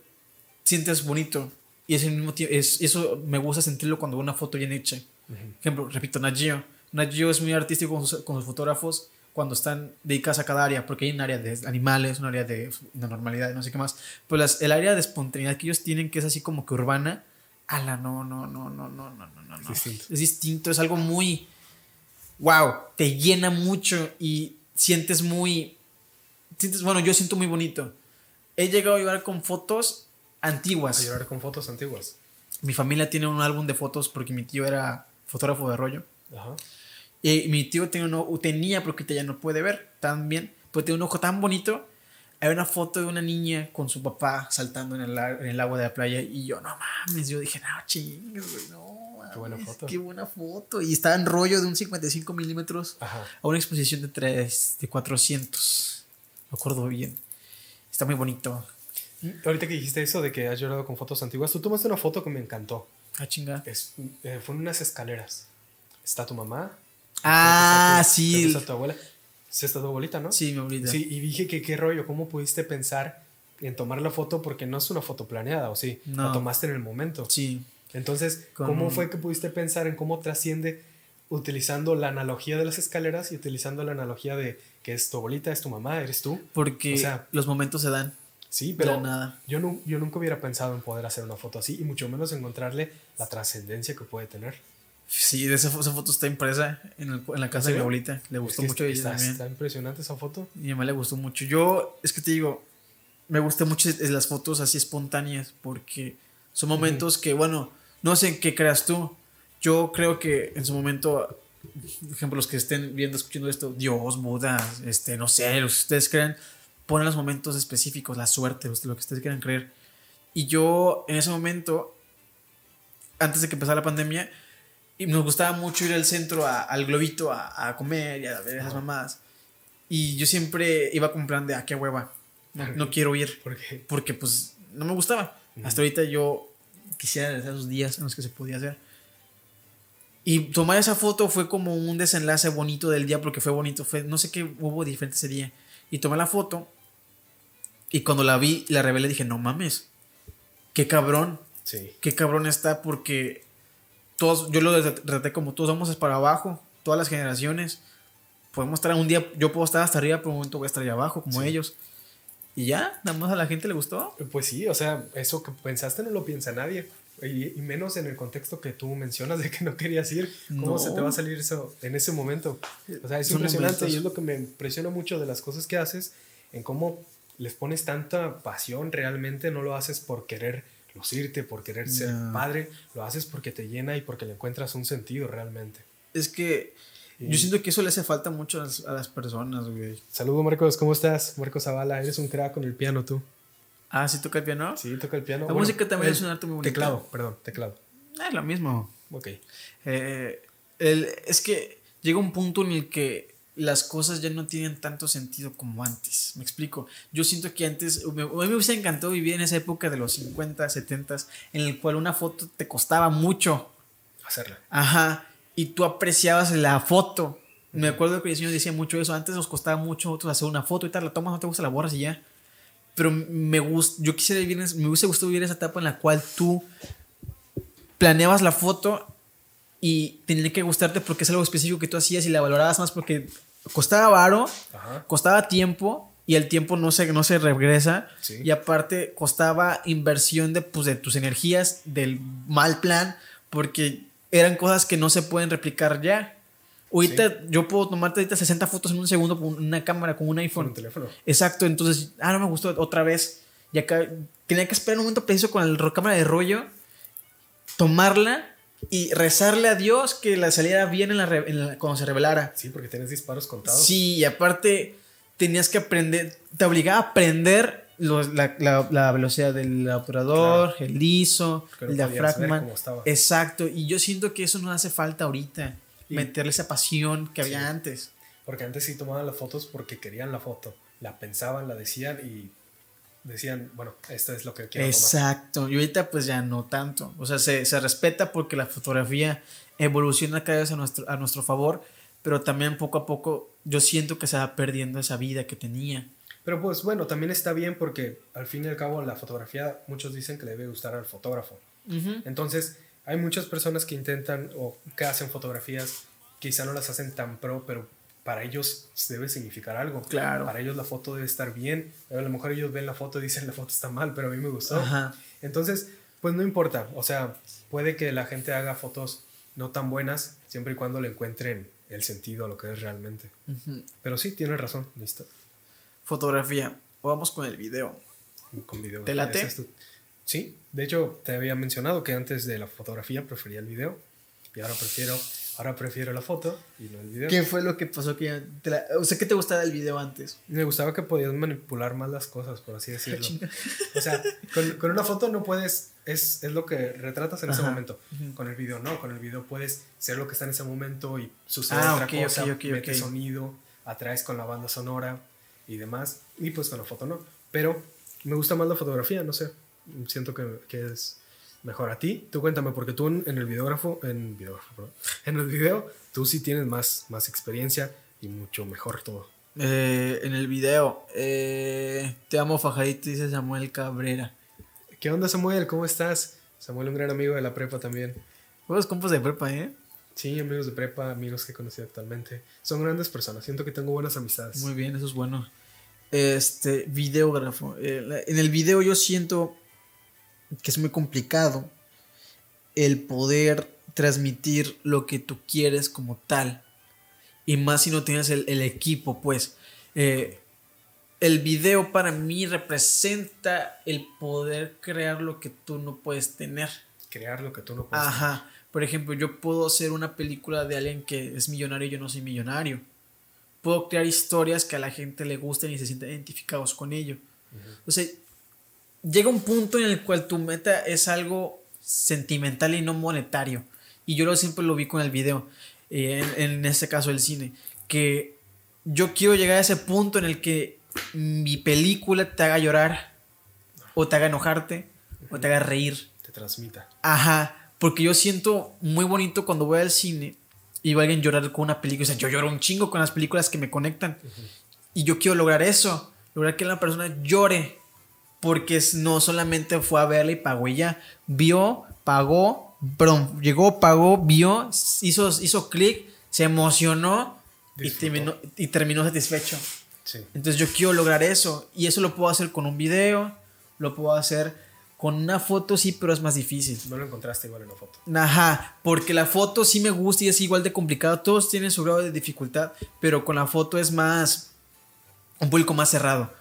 sientes bonito y es el mismo tiempo, es, eso me gusta sentirlo cuando veo una foto bien hecha. Ejemplo, repito, Nat Geo. Nat Geo es muy artístico con sus, con sus fotógrafos cuando están dedicados a cada área, porque hay un área de animales, un área de, de normalidad, no sé qué más. Pero las, el área de espontaneidad que ellos tienen, que es así como que urbana, ala, no, no, no, no, no, no, no, no. no. distinto. Es distinto, es algo muy, wow, te llena mucho y sientes muy, sientes, bueno, yo siento muy bonito. He llegado a llevar con fotos A antiguas. llorar con fotos antiguas. Mi familia tiene un álbum de fotos porque mi tío era fotógrafo de rollo. Ajá. Y mi tío tenía, uno, tenía porque ya no puede ver tan bien, pero tiene un ojo tan bonito. Hay una foto de una niña con su papá saltando en el, en el agua de la playa y yo, no mames, yo dije, no chingues, güey, no mames, Qué buena foto. Qué buena foto. Y estaba en rollo de un 55 milímetros a una exposición de, tres, de 400. Me acuerdo bien. Está muy bonito. Ahorita que dijiste eso de que has llorado con fotos antiguas, tú tomaste una foto que me encantó. Ah, chinga. Es, eh, fue en unas escaleras. Está tu mamá. Ah, está tu- sí. Está tu abuela. Sí, está tu abuelita, ¿no? Sí, mi abuelita. Sí, y dije que qué rollo, ¿cómo pudiste pensar en tomar la foto? Porque no es una foto planeada, ¿o sí? No. La tomaste en el momento. Sí. Entonces, ¿cómo fue que pudiste pensar en cómo trasciende utilizando la analogía de las escaleras y utilizando la analogía de que es tu abuelita, es tu mamá, eres tú? Porque O sea, los momentos se dan. Sí, Pero nada. Yo, nu- yo nunca hubiera pensado en poder hacer una foto así y mucho menos encontrarle la trascendencia que puede tener. Sí, esa, esa foto está impresa en, el- en la casa de mi abuelita. Le gustó Es que mucho a ella está, también. está impresionante esa foto. Y a mi mamá le gustó mucho. Yo, es que te digo, me gustan mucho las fotos así espontáneas porque son momentos que, bueno, no sé en qué creas tú. Yo creo que en su momento, por ejemplo, los que estén viendo, escuchando esto, Dios, Buda, este, no sé, los que ustedes crean, ponen los momentos específicos, la suerte, lo que ustedes quieran creer. Y yo, en ese momento, antes de que empezara la pandemia, y nos gustaba mucho ir al centro, a- al globito, a, a comer y a ver esas mamadas. Y yo siempre iba con plan de, ah, qué hueva, no, no quiero ir, Porque porque pues no me gustaba. Hasta ahorita yo quisiera regresar esos días en los que se podía hacer. Y tomar esa foto fue como un desenlace bonito del día, porque fue bonito, fue, no sé qué hubo diferente ese día. Y tomé la foto, y cuando la vi, la revelé, dije, no mames, qué cabrón, sí, qué cabrón está porque todos, yo lo traté como todos vamos para abajo, todas las generaciones. Podemos estar un día, yo puedo estar hasta arriba, pero un momento voy a estar allá abajo, como Sí. ellos. Y ya, nada más a la gente le gustó. pues sí, o sea, eso que pensaste no lo piensa nadie. Y, y menos en el contexto que tú mencionas de que no querías ir. ¿Cómo No. se te va a salir eso en ese momento? O sea, es Son impresionante momentos. y es lo que me impresiona mucho de las cosas que haces, en cómo les pones tanta pasión realmente, no lo haces por querer lucirte, por querer ser No. padre, lo haces porque te llena y porque le encuentras un sentido realmente. Es que Y- yo siento que eso le hace falta mucho a las, personas, güey. Saludo Marcos, ¿cómo estás? Marcos Zavala, eres un crack con el piano tú. Ah, ¿sí toca el piano? Sí, toca el piano. La música también es un arte muy bonito. Teclado, perdón, teclado. Ah, Es lo mismo. Ok. Eh, el- es que llega un punto en el que las cosas ya no tienen tanto sentido como antes. Me explico. Yo siento que antes, me, a mí me hubiese encantado vivir en esa época de los 50, 70, en el cual una foto te costaba mucho. Hacerla. Ajá. Y tú apreciabas la foto. Me acuerdo que el señor decía mucho eso. Antes nos costaba mucho hacer una foto y tal. La tomas, no te gusta, la borras y ya. Pero me gusta, yo quisiera vivir, en- me hubiese gustado vivir esa etapa en la cual tú planeabas la foto y tenía que gustarte porque es algo específico que tú hacías y la valorabas más porque costaba varo, Ajá. costaba tiempo y el tiempo no se, no se regresa. Sí. Y aparte costaba inversión de, pues, de tus energías, del mal plan, porque eran cosas que no se pueden replicar ya. Ahorita yo puedo tomarte ahorita 60 fotos en un segundo con una cámara, con un Con iPhone. un teléfono. Exacto, entonces, ah, no me gustó otra vez. Y acá tenía que esperar un momento preciso con la cámara de rollo, tomarla y rezarle a Dios que la saliera bien en la, re- en la- cuando se revelara. Sí, porque tienes disparos contados. Sí, y aparte tenías que aprender, te obligaba a aprender los- la, la- la velocidad del obturador, el ISO, Porque no el diafragma. Exacto, y yo siento que eso no hace falta ahorita, meterle esa pasión que había antes. Porque antes sí tomaban las fotos porque querían la foto. La pensaban, la decían y decían, bueno, esto es lo que quiero tomar. Exacto, y ahorita pues ya no tanto. O sea, se, se respeta porque la fotografía evoluciona cada vez a nuestro, a nuestro favor, pero también poco a poco yo siento que se va perdiendo esa vida que tenía. Pero pues bueno, también está bien porque al fin y al cabo la fotografía, muchos dicen que le debe gustar al fotógrafo. Entonces, hay muchas personas que intentan o que hacen fotografías, quizá no las hacen tan pro, pero para ellos debe significar algo. Claro. Para ellos la foto debe estar bien. A lo mejor ellos ven la foto y dicen la foto está mal, pero a mí me gustó. Ajá. Entonces, pues no importa. O sea, puede que la gente haga fotos no tan buenas, siempre y cuando le encuentren el sentido a lo que es realmente. Ujú. Pero sí, tienes razón, listo. Fotografía. Vamos con el video. Con video. ¿Te late? Es Sí, de hecho te había mencionado que antes de la fotografía prefería el video y ahora prefiero, ahora prefiero la foto y no el video. ¿Qué fue lo que pasó? Que te la- o sea, ¿qué te gustaba del video antes? Me gustaba que podías manipular más las cosas, por así decirlo. Chinga. O sea, con, con una foto no puedes, es, es lo que retratas en ese Ajá. momento. Ujú. Con el video no, con el video puedes ser lo que está en ese momento y sucede Ah, otra ok, cosa, ok, ok, metes ok. sonido, atraes con la banda sonora y demás. Y pues con la foto no. Pero me gusta más la fotografía, no sé. Siento que, que es mejor a ti. Tú cuéntame, porque tú en, el videógrafo, en, videógrafo perdón, en el video, tú sí tienes más, más experiencia y mucho mejor todo. Eh, en el video. eh, te amo fajadito, dice Samuel Cabrera. ¿Qué onda, Samuel? ¿Cómo estás? Samuel, un gran amigo de la prepa también. Buenos compas de prepa, ¿eh? Sí, amigos de prepa, amigos que he conocido actualmente. Son grandes personas. Siento que tengo buenas amistades. Muy bien, eso es bueno. Este, videógrafo. Eh, en el video yo siento que es muy complicado el poder transmitir lo que tú quieres como tal. Y más si no tienes el, el equipo, pues. Eh, el video para mí representa el poder crear lo que tú no puedes tener. Crear lo que tú no puedes. Ajá. Por ejemplo, yo puedo hacer una película de alguien que es millonario y yo no soy millonario. Puedo crear historias que a la gente le gusten y se sientan identificados con ello. Sea, llega un punto en el cual tu meta es algo sentimental y no monetario. Y yo lo siempre lo vi con el video, eh, en, en este caso el cine, que yo quiero llegar a ese punto en el que mi película te haga llorar, o te haga enojarte, o te haga reír. Te transmita. Ajá, porque yo siento muy bonito cuando voy al cine y veo a alguien llorar con una película. O sea, yo lloro un chingo con las películas que me conectan. Y yo quiero lograr eso, lograr que la persona llore. Porque no solamente fue a verla y pagó y ya. Vio, pagó, perdón, llegó, pagó, vio, hizo, hizo clic, se emocionó y terminó, y terminó satisfecho. Sí. Entonces yo quiero lograr eso. Y eso lo puedo hacer con un video, lo puedo hacer con una foto, sí, pero es más difícil. No lo encontraste igual en la foto. Ajá, porque la foto sí me gusta y es igual de complicado. Todos tienen su grado de dificultad, pero con la foto es más. un público más cerrado.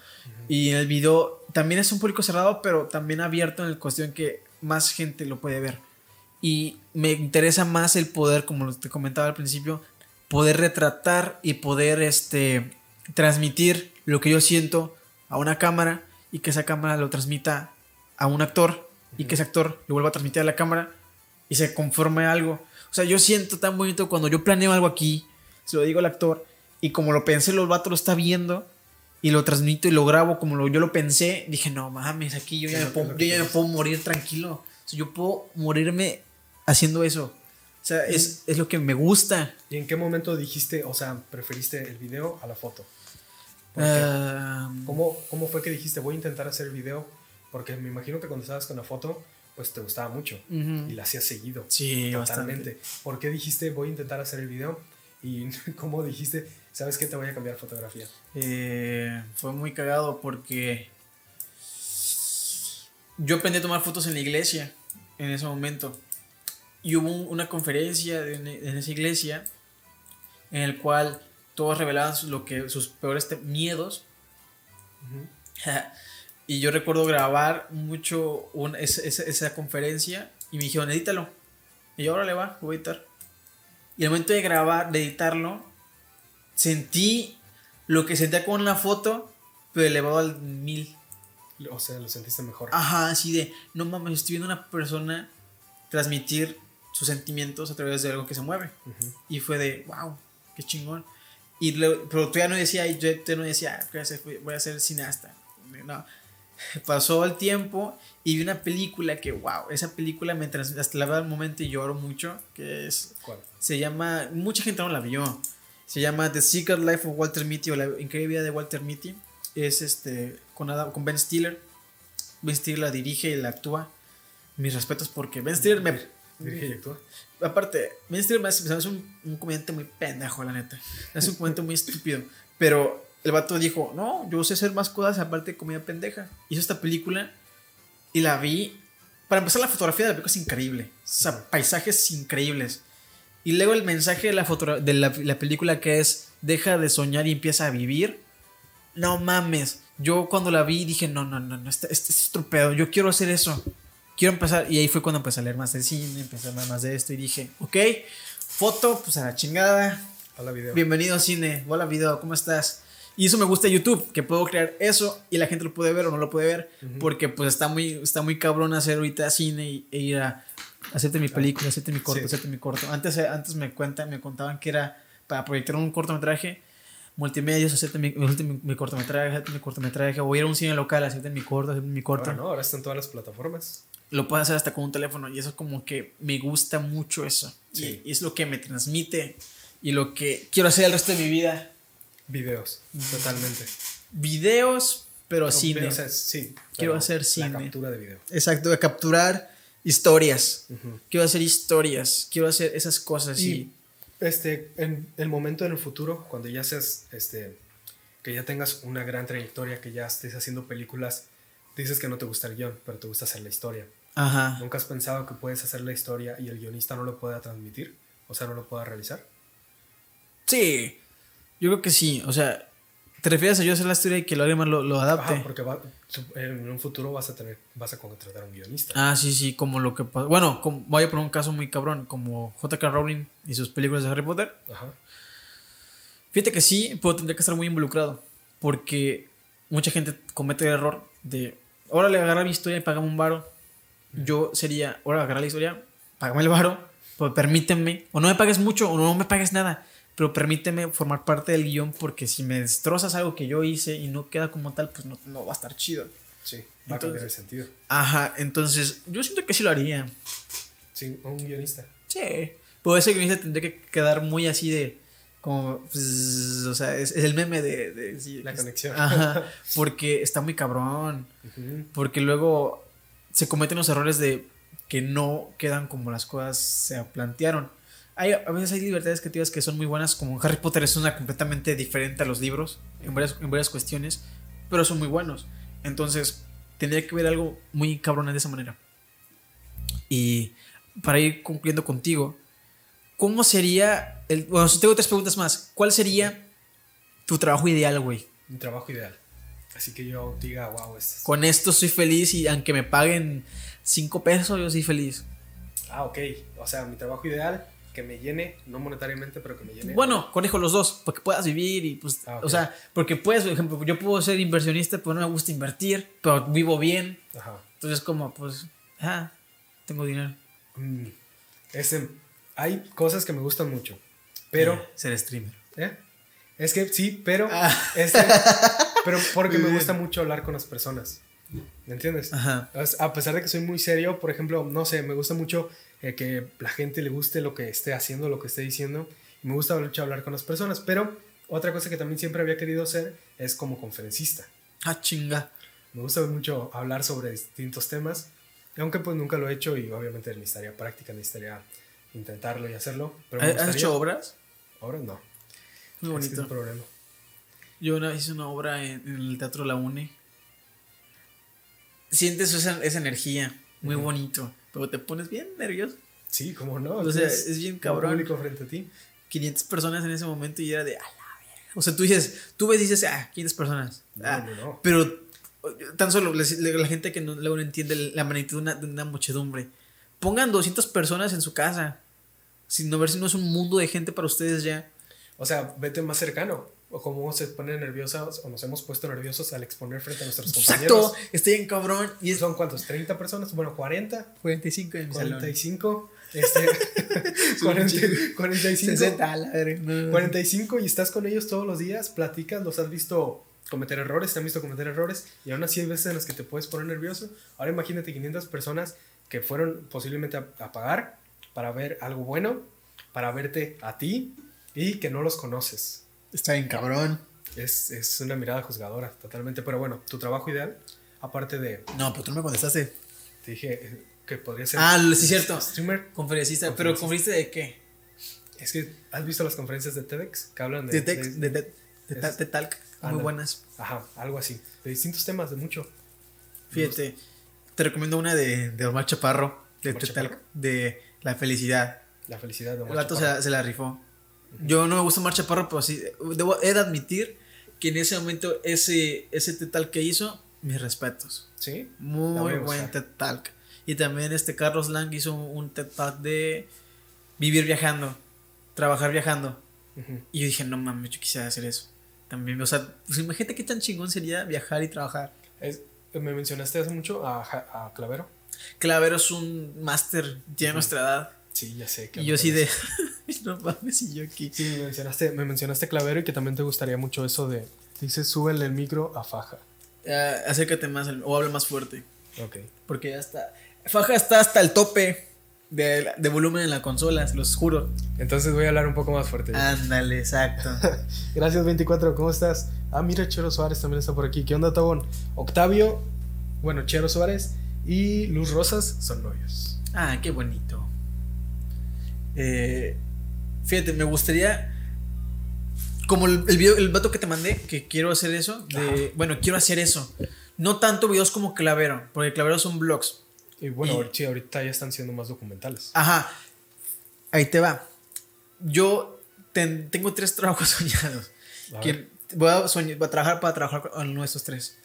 Y el video también es un público cerrado, pero también abierto en el cuestión que más gente lo puede ver. Y me interesa más el poder, como te comentaba al principio, poder retratar y poder este, transmitir lo que yo siento a una cámara y que esa cámara lo transmita a un actor y que ese actor lo vuelva a transmitir a la cámara y se conforme a algo. O sea, yo siento tan bonito cuando yo planeo algo aquí, se lo digo al actor y como lo pensé, el vato lo está viendo y lo transmito y lo grabo como lo, yo lo pensé, dije, no mames, aquí yo ya, me, puedo, yo ya me puedo morir tranquilo. O sea, yo puedo morirme haciendo eso. O sea, es, es lo que me gusta. ¿Y en qué momento dijiste, o sea, preferiste el video a la foto? Ah, ¿Cómo, ¿Cómo fue que dijiste, voy a intentar hacer el video? Porque me imagino que cuando estabas con la foto, pues te gustaba mucho ujú. y la hacías seguido. Sí, Totalmente. bastante. ¿Por qué dijiste, voy a intentar hacer el video? Y cómo dijiste, ¿sabes qué? Te voy a cambiar fotografía. Eh, fue muy cagado porque yo aprendí a tomar fotos en la iglesia en ese momento. Y hubo un- una conferencia en, en esa iglesia en el cual todos revelaban lo que, sus peores miedos. y yo recuerdo grabar mucho un- esa, conferencia y me dijeron, edítalo. Y yo, ahora le va, voy a editar. Y al momento de grabar, de editarlo, sentí lo que sentía con la foto, pero elevado al mil. O sea, lo sentiste mejor. Ajá, así de, no mames, estoy viendo a una persona transmitir sus sentimientos a través de algo que se mueve. Ujú. Y fue de, wow, qué chingón. Y pero tú ya no decía, yo ya no decía, "Ah, voy a ser, voy a ser cineasta. No. Pasó el tiempo y vi una película que, wow, esa película me hasta la veo al momento y lloro mucho, que es, ¿Cuál? se llama, mucha gente no la vio, se llama The Secret Life of Walter Mitty o La Increíble Vida de Walter Mitty. Es este, con, Adam- con Ben Stiller. Ben Stiller la dirige y la actúa. Mis respetos porque Ben Stiller me, Dirige y actúa. Aparte, Ben Stiller me hace- me hace un, un comediante muy pendejo, la neta. Es un comediante muy estúpido. Pero el vato dijo, no, yo sé hacer más cosas aparte de comedia pendeja. Hizo esta película y la vi. Para empezar, la fotografía de la película es increíble. O sea, paisajes increíbles. Y luego el mensaje de la, fotogra- de la, la película que es, deja de soñar y empieza a vivir. No mames. Yo cuando la vi dije, no, no, no, no, este, este es otro pedo. Yo quiero hacer eso. Quiero empezar. Y ahí fue cuando empecé a leer más del cine, empecé a leer más de esto y dije, ok, foto, pues a la chingada. Hola, video. Bienvenido a cine. Hola video, ¿cómo estás? Y eso me gusta de YouTube, que puedo crear eso y la gente lo puede ver o no lo puede ver, Ujú. porque pues está muy, está muy cabrón hacer ahorita cine y, e ir a hacerte mi película, hacerte mi corto, Sí. hacerte mi corto. Antes, eh, antes me cuentan, me contaban que era para proyectar un cortometraje, multimedios, hacerte mi, mi, mi cortometraje, hacerte mi cortometraje, o ir a un cine local, hacerte mi corto, hacerte mi corto. Ahora no, ahora están todas las plataformas. Lo puedes hacer hasta con un teléfono y eso como que me gusta mucho eso. Sí. Y, y es lo que me transmite y lo que quiero hacer el resto de mi vida. Videos, totalmente. Videos, pero No, cine. o sea, sí. Quiero pero hacer La cine. captura de video. Exacto, de capturar historias. Quiero hacer historias, quiero hacer esas cosas. Y, Y este, en el momento en el futuro, cuando ya seas, este, que ya tengas una gran trayectoria, que ya estés haciendo películas, dices que no te gusta el guion, pero te gusta hacer la historia. ajá. ¿Nunca has pensado que puedes hacer la historia y el guionista no lo pueda transmitir? O sea, no lo pueda realizar. Sí, yo creo que sí. O sea, te refieres a yo hacer la historia y que más lo, lo adapte. Ajá, porque va- en un futuro vas a tener, vas a contratar a un guionista. Ah, sí, sí, como lo que pasa. Bueno, como, voy a poner un caso muy cabrón, como J.K. Rowling y sus películas de Harry Potter. Ajá. Fíjate que sí, pero tendría que estar muy involucrado. Porque mucha gente comete el error de, ahora le agarra mi historia y pagame un varo. Yo sería, ahora agarra la historia, págame el varo, pero permíteme, o no me pagues mucho, o no me pagues nada, pero permíteme formar parte del guion porque si me destrozas algo que yo hice y no queda como tal, pues no, no va a estar chido. Sí, va a cambiar el sentido. Ajá, entonces yo siento que sí lo haría. Sí, un guionista. Sí. Pero ese guionista tendría que quedar muy así de. Como. pues, o sea, es, es el meme de. de- sí, La conexión. Ajá. Porque está muy cabrón. Porque luego se cometen los errores de que no quedan como las cosas se plantearon. Hay, a veces hay libertades creativas que son muy buenas, como Harry Potter es una completamente diferente a los libros en varias, en varias cuestiones, pero son muy buenos. Entonces, tendría que ver algo muy cabrón de esa manera. Y para ir concluyendo contigo, ¿cómo sería el. Bueno, tengo tres preguntas más. ¿Cuál sería tu trabajo ideal, güey? Mi trabajo ideal. Así que yo diga, wow, esto es... Con esto soy feliz y aunque me paguen 5 pesos, yo soy feliz. Ah, ok. O sea, mi trabajo ideal, que me llene, no monetariamente, pero que me llene. Bueno, conejo los dos, porque puedas vivir y pues, Ah, ok. o sea, porque puedes, por ejemplo, yo puedo ser inversionista, pero no me gusta invertir, pero vivo bien, Ajá. entonces como, pues, ah, tengo dinero. Mm, este, hay cosas que me gustan mucho, pero... Eh, ser streamer. ¿eh? Es que sí, pero... Ah. este, pero porque me gusta mucho hablar con las personas. ¿Me entiendes? Ajá. A pesar de que soy muy serio, por ejemplo, no sé, me gusta mucho eh, que la gente le guste lo que esté haciendo, lo que esté diciendo. Y me gusta mucho hablar con las personas, pero otra cosa que también siempre había querido hacer es como conferencista. Ah, chinga. Me gusta mucho hablar sobre distintos temas, y aunque pues nunca lo he hecho y obviamente necesitaría práctica, necesitaría intentarlo y hacerlo. Pero ¿Has gustaría. hecho obras? Ahora no. Muy Ese es bonito. problema. Yo una vez hice una obra en, en el Teatro La UNE. Sientes esa, esa energía, muy bonito, pero te pones bien nervioso. Sí, como no. O sea, es bien cabrón. público frente a ti. 500 personas en ese momento y era de, a la verga. O sea, tú dices, tú ves y dices, ah, 500 personas. No, Ah, no, no. Pero tan solo la, la gente que no, luego no entiende la magnitud de una, de una muchedumbre. Pongan 200 personas en su casa. Sin no ver si no es un mundo de gente para ustedes ya. O sea, vete más cercano. O cómo se ponen nerviosos o nos hemos puesto nerviosos al exponer frente a nuestros compañeros. Exacto, estoy en cabrón. Y es ¿Son cuántos? ¿30 personas? Bueno, 40, 45 en mi salón. 45, este, 40, 45, 60, a la verga, no. 45 y estás con ellos todos los días, platicas, los has visto cometer errores, te han visto cometer errores y aún así hay veces en las que te puedes poner nervioso. Ahora imagínate 500 personas que fueron posiblemente a, a pagar para ver algo bueno, para verte a ti y que no los conoces. Está bien cabrón. Es, es una mirada juzgadora, totalmente. Pero bueno, tu trabajo ideal, aparte de, No, pero tú no me contestaste. te dije eh, que podría ser... Ah, sí, cierto. Streamer. Conferencista. ¿Pero Conferencista. de qué? Es que, ¿has visto las conferencias de TEDx que hablan De, de... de- de, de, de, ta- es- de talc. Muy buenas. Ajá, algo así. De distintos temas, de mucho. Fíjate, te recomiendo una de, de Omar Chaparro. De, de La Felicidad. La felicidad de El Omar vato se Chaparro. la, se la rifó. Yo no me gusta Omar Chaparro, pero sí. Debo, he de admitir que en ese momento, ese, ese Tetalc que hizo, mis respetos. ¿Sí? Muy buen Talk. Y también este Carlos Lang hizo un TED Talk de vivir viajando, trabajar viajando. Y yo dije, no mames, yo quisiera hacer eso. También, o sea, pues imagínate qué tan chingón sería viajar y trabajar. Es- me mencionaste hace mucho a, a Clavero. Clavero es un máster, tiene nuestra edad. Sí, ya sé. Y yo así de, no mames, y yo aquí. Sí, me mencionaste, me mencionaste Clavero y que también te gustaría mucho eso de... Dice, súbele el micro a Faja. Ah, acércate más al- o habla más fuerte. Ok. Porque ya está. Faja está hasta el tope de, de volumen en la consola, se los juro. Entonces voy a hablar un poco más fuerte. Ándale, exacto. Gracias 24, ¿cómo estás? Ah, mira, Chero Suárez también está por aquí. ¿Qué onda, Tabón? Octavio, bueno, Chero Suárez y Luz Rosas son novios. Ah, qué bonito. Eh, fíjate, me gustaría. Como el, el video, el vato que te mandé, que quiero hacer eso. De, bueno, quiero hacer eso. No tanto videos como Clavero, porque Clavero son vlogs. Y bueno, Y- sí, ahorita ya están siendo más documentales. Ajá. Ahí te va. Yo ten- tengo tres trabajos soñados. A Que a voy a trabajar para trabajar con nuestros tres.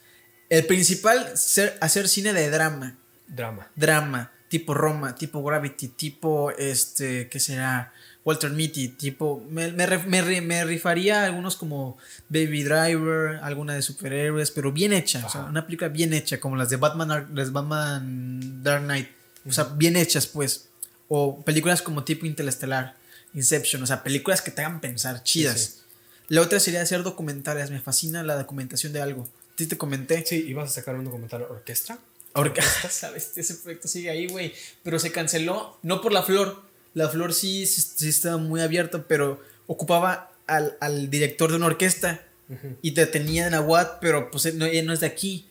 El principal, ser, hacer cine de drama. Drama. drama, tipo Roma, tipo Gravity, tipo este, ¿qué será? Walter Mitty, tipo, me, me, me ri- me rifaría algunos como Baby Driver, alguna de superhéroes, pero bien hecha, o sea, una película bien hecha, como las de Batman, las Batman Dark Knight, o sea, bien hechas pues, o películas como tipo Interestelar, Inception, o sea, películas que te hagan pensar, chidas. Sí, La otra sería hacer documentales, me fascina la documentación de algo. Sí te comenté. Sí, ibas a sacar un documental orquestra. Ahora, ¿sabes? Ese proyecto sigue ahí, güey. Pero se canceló, no por la flor. La flor sí, sí, sí estaba muy abierta, pero ocupaba al, al director de una orquesta Ujú. y te tenía en Aguad, pero pues no, ella no es de aquí.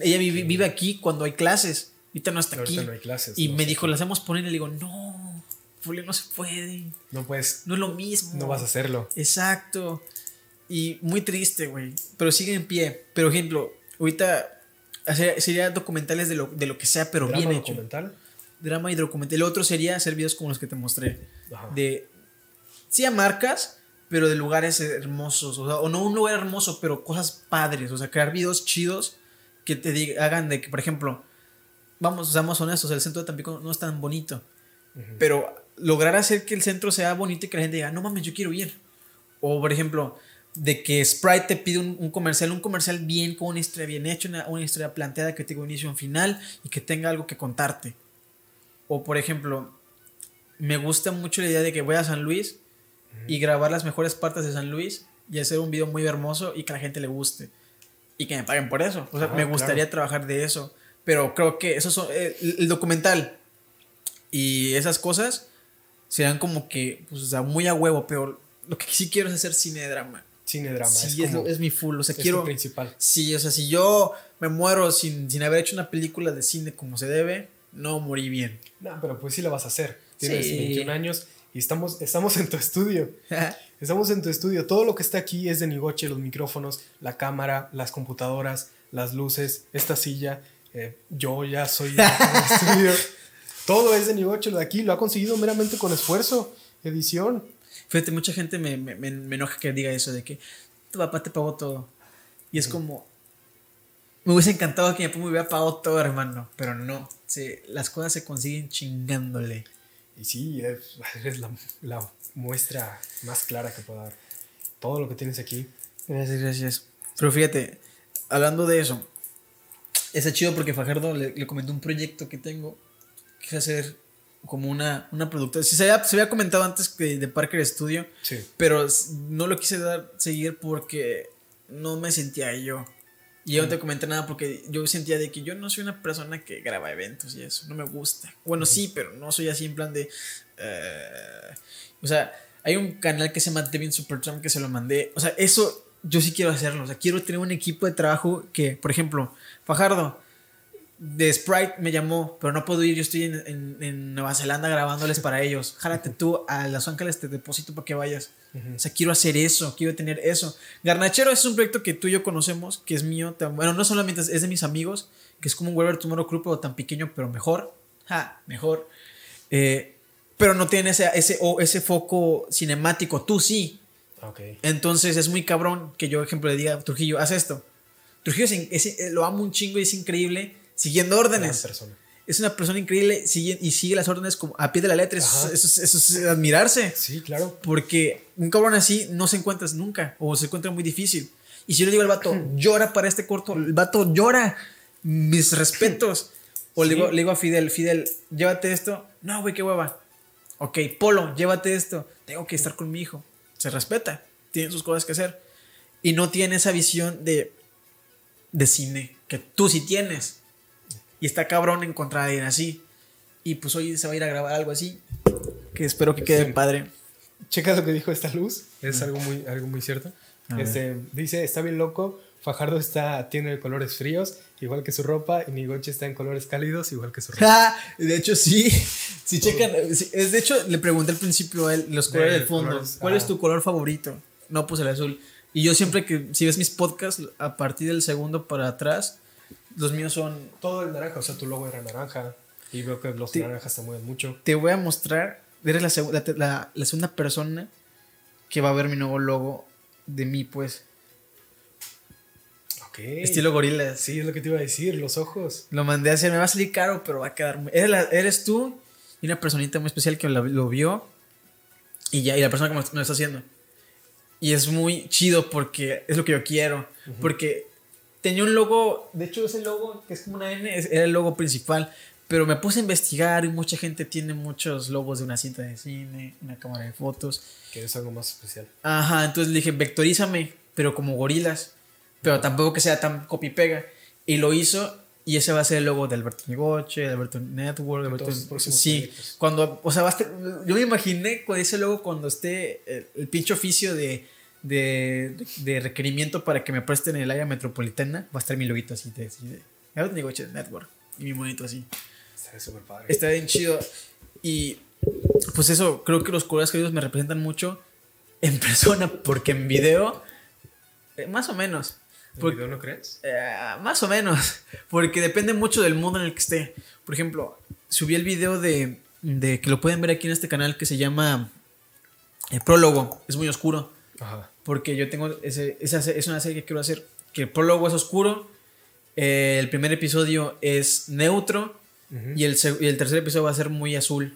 Ella vive, vive aquí cuando hay clases. Ahorita no está aquí. no hay clases. y no me dijo, las hacemos poner y le digo, no, no se puede. No puedes, No es lo mismo. no vas a hacerlo. Exacto. Y muy triste, güey. Pero sigue en pie. Pero, ejemplo, ahorita hacer- sería documentales de lo, de lo que sea, pero bien hecho. documental. Drama y documental. El otro sería hacer videos como los que te mostré. Ajá. De. Sí, a marcas, pero de lugares hermosos, o, sea, o no un lugar hermoso, pero cosas padres, o sea, crear videos chidos que te diga- hagan de que, por ejemplo, vamos, seamos honestos, el centro de Tampico no es tan bonito, pero lograr hacer que el centro sea bonito y que la gente diga, no mames, yo quiero ir. O, por ejemplo, de que Sprite te pide un, un comercial, un comercial bien, con una historia bien hecha, una, una historia planteada que tenga un inicio y un final y que tenga algo que contarte. O, por ejemplo, me gusta mucho la idea de que voy a San Luis y grabar las mejores partes de San Luis y hacer un video muy hermoso y que a la gente le guste. Y que me paguen por eso. O sea, Ajá, me gustaría trabajar de eso. Pero creo que eso son, eh, el, el documental y esas cosas serán como que, pues, o sea, muy a huevo, pero lo que sí quiero es hacer cine de drama. Cine drama. Sí, es, es, lo- como, es mi full. O sea, es quiero. lo principal. Sí, o sea, si yo me muero sin, sin haber hecho una película de cine como se debe, no morí bien. No, pero pues sí la vas a hacer. Tienes Sí. 21 años y estamos, estamos en tu estudio. Estamos en tu estudio. Todo lo que está aquí es de Nigoche, los micrófonos, la cámara, las computadoras, las luces, esta silla. eh, yo ya soy del estudio. Todo es de Nigoche, lo de aquí. Lo ha conseguido meramente con esfuerzo, edición. Fíjate, mucha gente me, me, me- enoja que diga eso de que tu papá te pagó todo. Y es como. Me hubiese encantado que mi papá me hubiera pagado todo, hermano. Pero no. Sí, las cosas se consiguen chingándole. Y sí, es, la, la muestra más clara que puedo dar. Todo lo que tienes aquí. Gracias, gracias. Pero fíjate, hablando de eso, está chido porque Fajardo le, le comentó un proyecto que tengo, que hacer como una, una productora. Sí, se había, se había comentado antes que de Parker Studio, Sí. pero no lo quise dar seguir porque no me sentía yo. Y yo no te comenté nada porque yo sentía de que yo no soy una persona que graba eventos y eso, no me gusta. Bueno, sí, pero no soy así en plan de... eh, o sea, hay un canal que se llama Devin Supertramp que se lo mandé. O sea, eso yo sí quiero hacerlo. O sea, quiero tener un equipo de trabajo que, por ejemplo, Fajardo de Sprite me llamó, pero no puedo ir. Yo estoy en, en- en Nueva Zelanda grabándoles para ellos. Jálate tú a Los Ángeles, te deposito para que vayas. O sea, quiero hacer eso, quiero tener eso. Garnachero es un proyecto que tú y yo conocemos, que es mío. Bueno, no solamente es, es de mis amigos, que es como un Weber Tomorrow Crew, pero tan pequeño, pero mejor. Ja, mejor. Eh, pero no tiene ese, ese, o ese foco cinemático. Tú sí. Entonces es muy cabrón que yo, ejemplo, le diga a Trujillo, haz esto. Trujillo es- eh, lo amo un chingo y es increíble siguiendo órdenes. persona. Es una persona increíble sigue, y sigue las órdenes como a pie de la letra. Eso, eso es- eso es admirarse. Sí, claro. Porque un cabrón así no se encuentra nunca o se encuentra muy difícil. Y si yo le digo al vato, llora para este corto, el vato llora. Mis respetos. O le, Sí. digo, le digo a Fidel, Fidel, llévate esto. No, güey, qué hueva. Ok, Polo, llévate esto. Tengo que estar con mi hijo. Se respeta. Tiene sus cosas que hacer. Y no tiene esa visión de, de cine que tú sí tienes. Y está cabrón encontrar a alguien así. Y pues hoy se va a ir a grabar algo así. Que espero que quede Sí. padre. Checa lo que dijo esta luz. Es algo muy, algo muy cierto. Este, dice, está bien loco. Fajardo está, tiene colores fríos, igual que su ropa. Y Nigoche está en colores cálidos, igual que su ropa. Ja, de hecho, sí. Si checan, sí, es de hecho, le pregunté al principio a él los colores De del fondo. colores, ¿Cuál ajá. es tu color favorito? No, pues el azul. Y yo siempre que, si ves mis podcasts, a partir del segundo para atrás, los míos son. Todo el naranja, o sea, tu logo era naranja. Y veo que los Sí. naranjas te mueven mucho. Te voy a mostrar. Eres la, seg- la, la- la segunda persona que va a ver mi nuevo logo de mí, pues. Ok. Estilo gorilas. Sí, es lo que te iba a decir, los ojos. Lo mandé a hacer, me va a salir caro, pero va a quedar muy... Eres, eres tú y una personita muy especial que lo, lo vio y ya, y la persona que me, me lo está haciendo. Y es muy chido porque es lo que yo quiero. Porque tenía un logo, de hecho ese logo que es como una N, era el logo principal. Pero me puse a investigar y mucha gente tiene muchos logos de una cinta de cine, una cámara de fotos. Que es algo más especial. Ajá, entonces le dije, vectorízame, pero como gorilas. Pero tampoco que sea tan copy-pega. Y lo hizo, y ese va a ser el logo de Alberto Nigoche, de Alberto Network, de Alberto... Sí, proyectos. cuando, o sea, yo me imaginé con ese logo cuando esté el, el pinche oficio de, de, de requerimiento para que me presten el área metropolitana, va a estar mi loguito así de, así de Network. Y mi monito así. Está súper padre. Está bien chido. Y pues eso, creo que los colores queridos me representan mucho en persona, porque en video, eh, más o menos. ¿El Porque- video no crees? eh, más o menos, porque depende mucho del mundo en el que esté. Por ejemplo, subí el video de, de que lo pueden ver aquí en este canal que se llama el prólogo, es muy oscuro. Ajá. Porque yo tengo. Ese, esa es una serie que quiero hacer. Que el prólogo es oscuro. eh, el primer episodio es neutro. Y el, y el tercer episodio va a ser muy azul.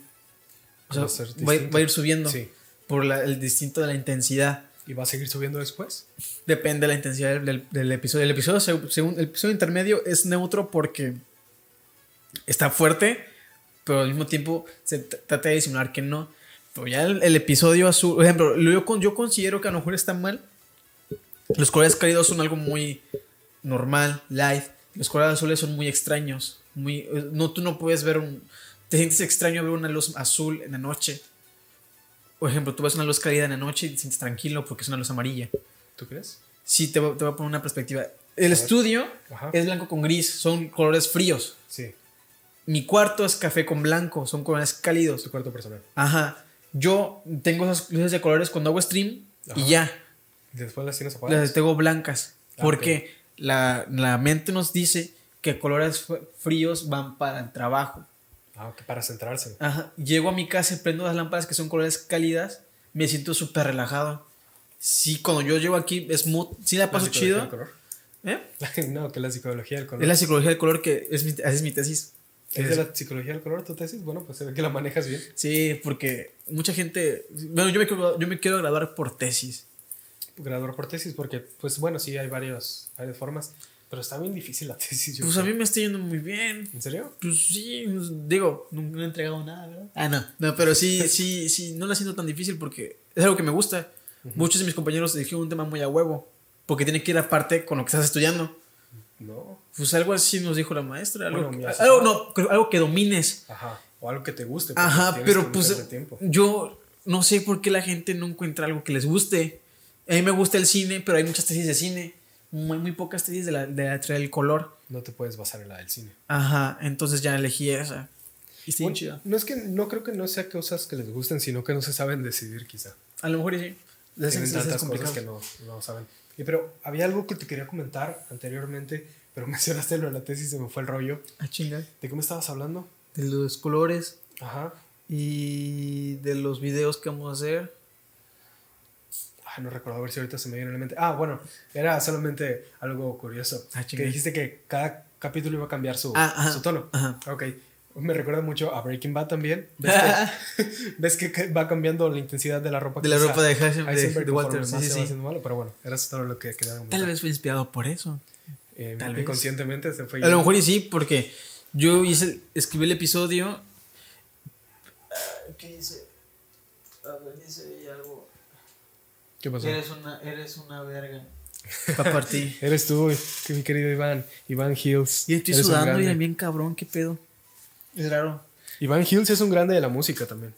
O sea, Va a ser va, a- distinto. va a ir subiendo. Sí. Por la- el distinto de la intensidad. ¿Y va a seguir subiendo después? Depende de la intensidad del, del- del episodio. El episodio, seg- según, el episodio intermedio es neutro porque está fuerte, pero al mismo tiempo se trata de disimular que no. Ya el, el episodio azul, por ejemplo, lo- yo, con- yo considero que a lo mejor está mal. Los colores cálidos son algo muy normal, light. Los colores azules son muy extraños. Muy, no, tú no puedes ver un. Te sientes extraño ver una luz azul en la noche. Por ejemplo, tú ves una luz cálida en la noche y te sientes tranquilo porque es una luz amarilla. ¿Tú crees? Sí, te voy, te voy a poner una perspectiva. El estudio Ajá. es blanco con gris, son colores fríos. Sí. Mi cuarto es café con blanco, son colores cálidos. Tu cuarto personal. Ajá. Yo tengo esas luces de colores cuando hago stream y Ajá. ya. Después las tienes apagadas. Las tengo blancas. Ah, Porque la, la mente nos dice que colores fríos van para el trabajo. Ah, ok, para centrarse. Ajá. Llego a mi casa y prendo las lámparas que son colores cálidas. Me siento súper relajado. Sí, cuando yo llego aquí es mood. Sí la paso ¿La chido. del color? ¿Eh? no, que la psicología del color. Es la psicología del color que es mi, es mi tesis. ¿Es de la psicología del color tu tesis? Bueno, pues se ve que la manejas bien. Sí, porque mucha gente. Bueno, yo me yo me quiero graduar por tesis. Graduar por tesis, porque, pues bueno, sí hay varios, varias formas, pero está bien difícil la tesis. yo Pues a creo. mí me está yendo muy bien. ¿En serio? Pues sí, pues, digo, no he entregado nada, ¿verdad? Ah, no. No, pero sí, sí, sí, no la siento tan difícil porque es algo que me gusta. Muchos de mis compañeros dijeron un tema muy a huevo, porque tiene que ir aparte con lo que estás estudiando. No. Pues algo así nos dijo la maestra. Algo, Bueno, que- algo, no, algo que domines. Ajá. O algo que te guste. Ajá, pero pues yo no sé por qué la gente no encuentra algo que les guste. A mí me gusta el cine, pero hay muchas tesis de cine. Muy, muy pocas tesis de la, de la teoría del color. No te puedes basar en la del cine. Ajá, entonces ya elegí esa. Y Bueno, chida. no es que no creo que no sea cosas que les gusten, sino que no se saben decidir quizá. A lo mejor sí. Tienen tantas cosas que no, no saben. Y pero había algo que te quería comentar anteriormente, pero mencionaste lo de la tesis y se me fue el rollo. Ah, chinga. ¿De qué me estabas hablando? De los colores Ajá. y de los videos que vamos a hacer. Ay, no recuerdo a ver si ahorita se me viene a la mente. Ah, bueno, era solamente algo curioso. Ah, que dijiste que cada capítulo iba a cambiar su, Ah, ajá. su tono. Ajá. Ok. Me recuerda mucho a Breaking Bad también. ¿Ves que, ves que va cambiando la intensidad de la ropa? De la ropa de Heisenberg- de- Walter, sí, sí, sí. malo, pero bueno, era todo lo que comentar. Tal vez fue inspirado por eso. Eh, tal vez. inconscientemente se fue. A lo mejor y sí, porque yo hice, escribí el episodio. ¿Qué dice? A ver, algo. ¿Qué pasó? Eres una, eres una verga. Para partir. Eres tú, que mi querido Iván. Iván Hills. Y estoy Eres sudando y bien cabrón, qué pedo. Es raro. Iván Hills es un grande de la música también.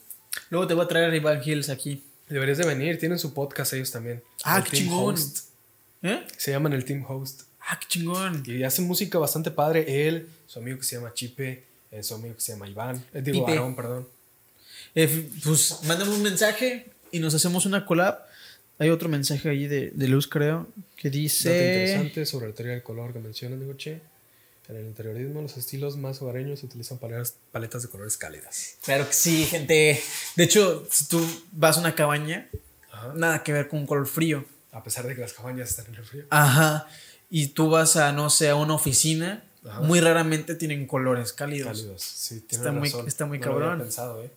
Luego te voy a traer a Iván Hills aquí. Deberías de venir, tienen su podcast ellos también. Ah, El qué Team chingón. Host. ¿Eh? Se llaman el Team Host. Ah, qué chingón. Y hacen música bastante padre. Él, su amigo que se llama Chipe, eh, su amigo que se llama Iván. Eh, digo, Pipe. Aarón, perdón. Eh, pues mándame un mensaje y nos hacemos una collab. Hay otro mensaje ahí de, de Luz, creo, que Dato dice... interesante sobre la teoría del color que mencionan, digo, che. En el interiorismo, los estilos más hogareños utilizan paletas, paletas de colores cálidas. Claro que sí, gente. De hecho, si tú vas a una cabaña, Ajá. nada que ver con un color frío. A pesar de que las cabañas están en el frío. Ajá. Y tú vas a, no sé, a una oficina, Ajá. muy raramente tienen colores cálidos. Cálidos, sí, tienen Está muy- razón. está muy No lo había cabrón. pensado, ¿eh?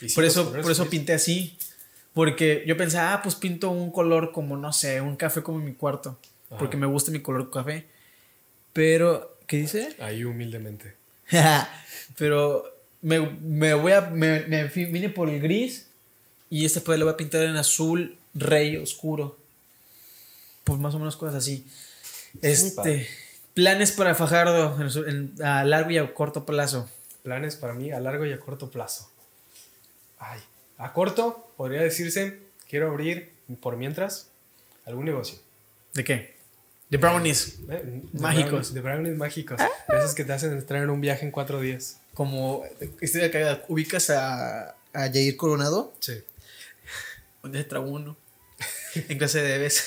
Y por eso, por eso pinté así. Porque yo pensaba, ah, pues pinto un color como, no sé, un café como en mi cuarto. Ajá. Porque me gusta mi color café. Pero, ¿qué dice? Ahí humildemente. Pero me, me voy a. Me, me vine por el gris. Y este pues lo voy a pintar en azul rey oscuro. Pues más o menos cosas así. Este. Planes para Fajardo en su- en- a largo y a corto plazo. Planes para mí a largo y a corto plazo. Ay, a corto podría decirse, quiero abrir por mientras algún negocio. ¿De qué? De brownies. ¿eh? Mágicos. brownies- de brownies mágicos. Esos que te hacen entrar en un viaje en cuatro días. Como estoy de acá, ubicas a, a Jair Coronado. Sí. Un día se uno. en clase de besa.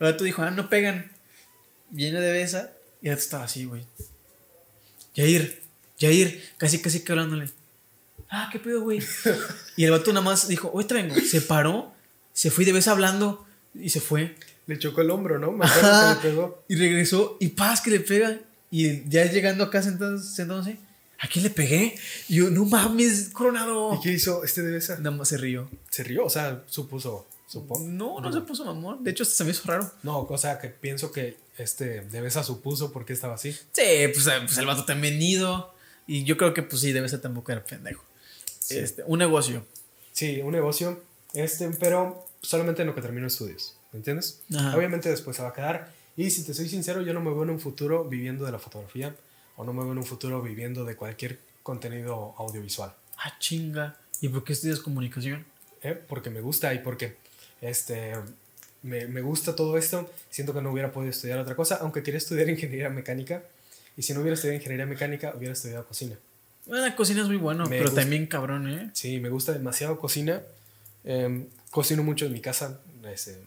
Luego tú dijo, ah, no pegan. Viene de besa. Y ya estaba así, güey. Jair, Jair, casi, casi que hablándole. Ah, qué pedo, güey. y el vato nada más dijo, hoy te vengo. Se paró, se fue de besa hablando. y se fue. Le chocó el hombro, ¿no? Ajá. que le pegó. Y regresó y paz que le pega. Y ya llegando acá sentándose, sentándose ¿a quién le pegué? Y yo, no mames, Coronado. ¿Y qué hizo este de esa? Nada más se rió. Se rió, o sea, supuso, supongo. No, no se puso mamón. De hecho, se me hizo raro. No, o sea, que pienso que este Devesa supuso por qué estaba así. Sí, pues, eh, pues el vato también ido. Y yo creo que, pues sí, debe ser tampoco era pendejo. Sí. Este, un negocio. Sí, un negocio, este, pero solamente en lo que termino estudios, ¿me entiendes? Ajá. Obviamente después se va a quedar. Y si te soy sincero, yo no me veo en un futuro viviendo de la fotografía o no me veo en un futuro viviendo de cualquier contenido audiovisual. Ah, chinga. ¿Y por qué estudias comunicación? ¿eh? Porque me gusta y porque este, me, me gusta todo esto. Siento que no hubiera podido estudiar otra cosa, aunque quería estudiar ingeniería mecánica. Y si no hubiera estudiado ingeniería mecánica, hubiera estudiado cocina. Bueno, la cocina es muy bueno, Me pero gusta. también cabrón, ¿eh? Sí, me gusta demasiado cocina. Em, cocino mucho en mi casa, este,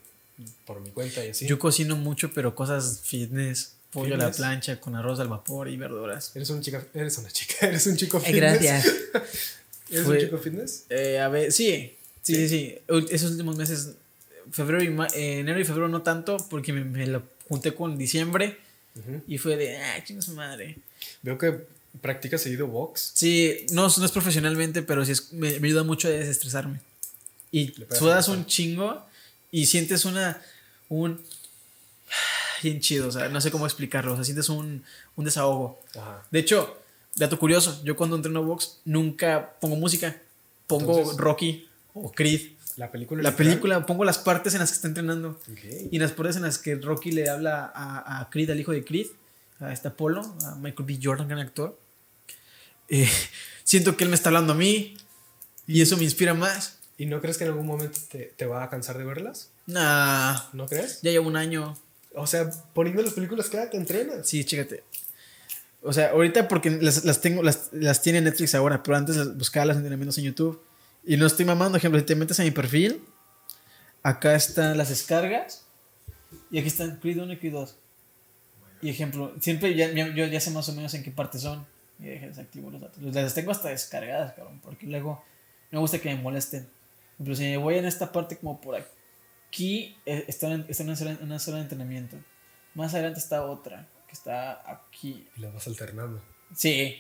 por mi cuenta y así. Yo cocino mucho, pero cosas fitness. Pollo a la plancha con arroz al vapor y verduras. Eres una chica, eres una chica, eres un chico Eh, fitness. gracias. ¿Eres Fue- un chico fitness? Eh, a ver, sí, sí, sí, sí. Esos últimos meses, febrero y ma- eh, enero y febrero no tanto, porque me, me lo junté con diciembre y fue de, ah, madre. Veo que practicas seguido box. Sí, no, no es profesionalmente, pero sí es, me, me ayuda mucho a desestresarme. Y sudas un chingo y sientes una, un, bien chido, o sea, no sé cómo explicarlo, o sea, sientes un, un desahogo. Ajá. De hecho, dato curioso, yo cuando entreno box nunca pongo música, pongo Entonces- Rocky o Creed. La película. La literal? película, pongo las partes en las que está entrenando. Y en las partes en las que Rocky le habla a, a Creed, al hijo de Creed, a este Apolo, a Michael B. Jordan, gran actor. eh, siento que él me está hablando a mí y eso me inspira más. ¿Y no crees que en algún momento te, te va a cansar de verlas? Nah, ¿No crees? ya llevo un año. O sea, poniendo las películas cada que entrenas. Sí, chécate. O sea, ahorita porque las, las tengo, las, las tiene Netflix ahora, pero antes las buscaba los entrenamientos en YouTube. Y no estoy mamando, ejemplo, si te metes a mi perfil, acá están las descargas y aquí están Creed 1 y Creed 2. Y ejemplo, siempre ya, ya- yo ya sé más o menos en qué parte son. Y desactivo los datos. Las tengo hasta descargadas, cabrón, porque luego no me gusta que me molesten. Pero si me voy en esta parte como por aquí, eh, está, en, está en una, zona, una zona de entrenamiento. Más adelante está otra, que está aquí. Y las vas alternando. Sí.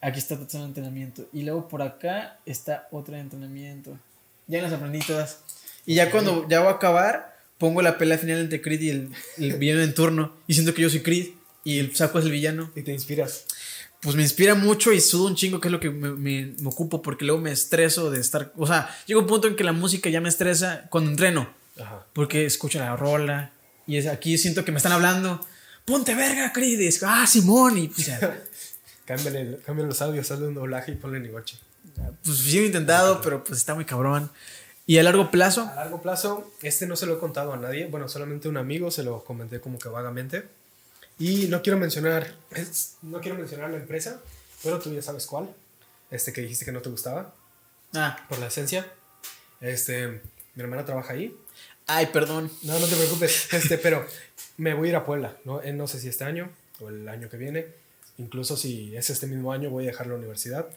Aquí está otra zona de entrenamiento. Y luego por acá está otra de entrenamiento. Ya las aprendí todas. Y ya cuando ya voy a acabar, pongo la pelea final entre Creed y el, el villano en turno. Y siento que yo soy Creed. Y el saco es el villano. Y te inspiras. Pues me inspira mucho y sudo un chingo, que es lo que me, me- me ocupo, porque luego me estreso de estar. O sea, llega un punto en que la música ya me estresa cuando entreno. Ajá. Porque escucho la rola. Y es, aquí siento que me están hablando. Ponte verga, es, ah, Simón. Y pues. Cámbiale, cámbiale los audios, hazle un doblaje y ponle Nigoche. Pues sí he intentado, pero pues está muy cabrón. Y a largo plazo, A largo plazo, este no se lo he contado a nadie. Bueno, solamente a un amigo se lo comenté como que vagamente. Y no quiero mencionar, es- no quiero mencionar la empresa, pero tú ya sabes cuál. Este que dijiste que no te gustaba, ah, por la esencia. Este, mi hermana trabaja ahí. ay, perdón. No, no te preocupes. Este, pero me voy a ir a Puebla, ¿no? Eh, No sé si este año o el año que viene. Incluso si es este mismo año, voy a dejar la universidad.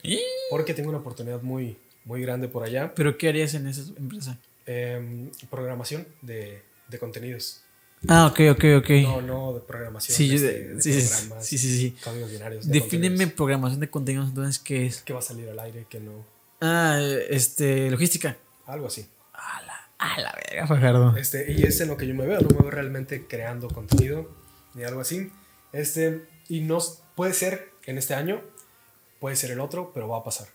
Porque tengo una oportunidad muy, muy grande por allá. ¿Pero qué harías en esa empresa? Em, programación de, de contenidos. Ah, ok, ok, ok. No, no de programación. sí, este, de sí, sí, programas, sí, sí, sí. Códigos binarios. de Defíneme contenidos. programación de contenidos, entonces, ¿qué es? ¿Qué va a salir al aire? Que no. Ah, este, logística. Algo así. A la, a la verga, Fajardo. Este, y es en lo que yo me veo. No me veo realmente creando contenido ni algo así. Este, y no puede ser en este año, puede ser el otro, pero va a pasar.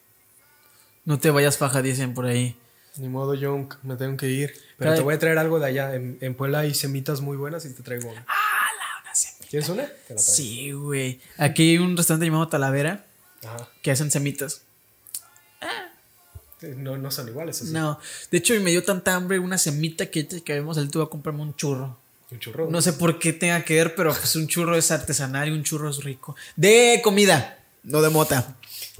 No te vayas faja, dicen por ahí. Ni modo, Junk, me tengo que ir. Pero te voy a traer algo de allá. En, en Puebla hay semitas muy buenas y te traigo una. Ah, la, una semita. ¿Quieres una? Te la traigo. Sí, güey. Aquí hay un restaurante llamado Talavera Ajá. que hacen semitas. Eh, No, no son iguales. así. No, de hecho me dio tanta hambre una semita que que vemos el tuve a comprarme un churro. Un churro. No sé por qué tenga que ver, pero pues un churro es artesanal y un churro es rico. De comida, no de mota.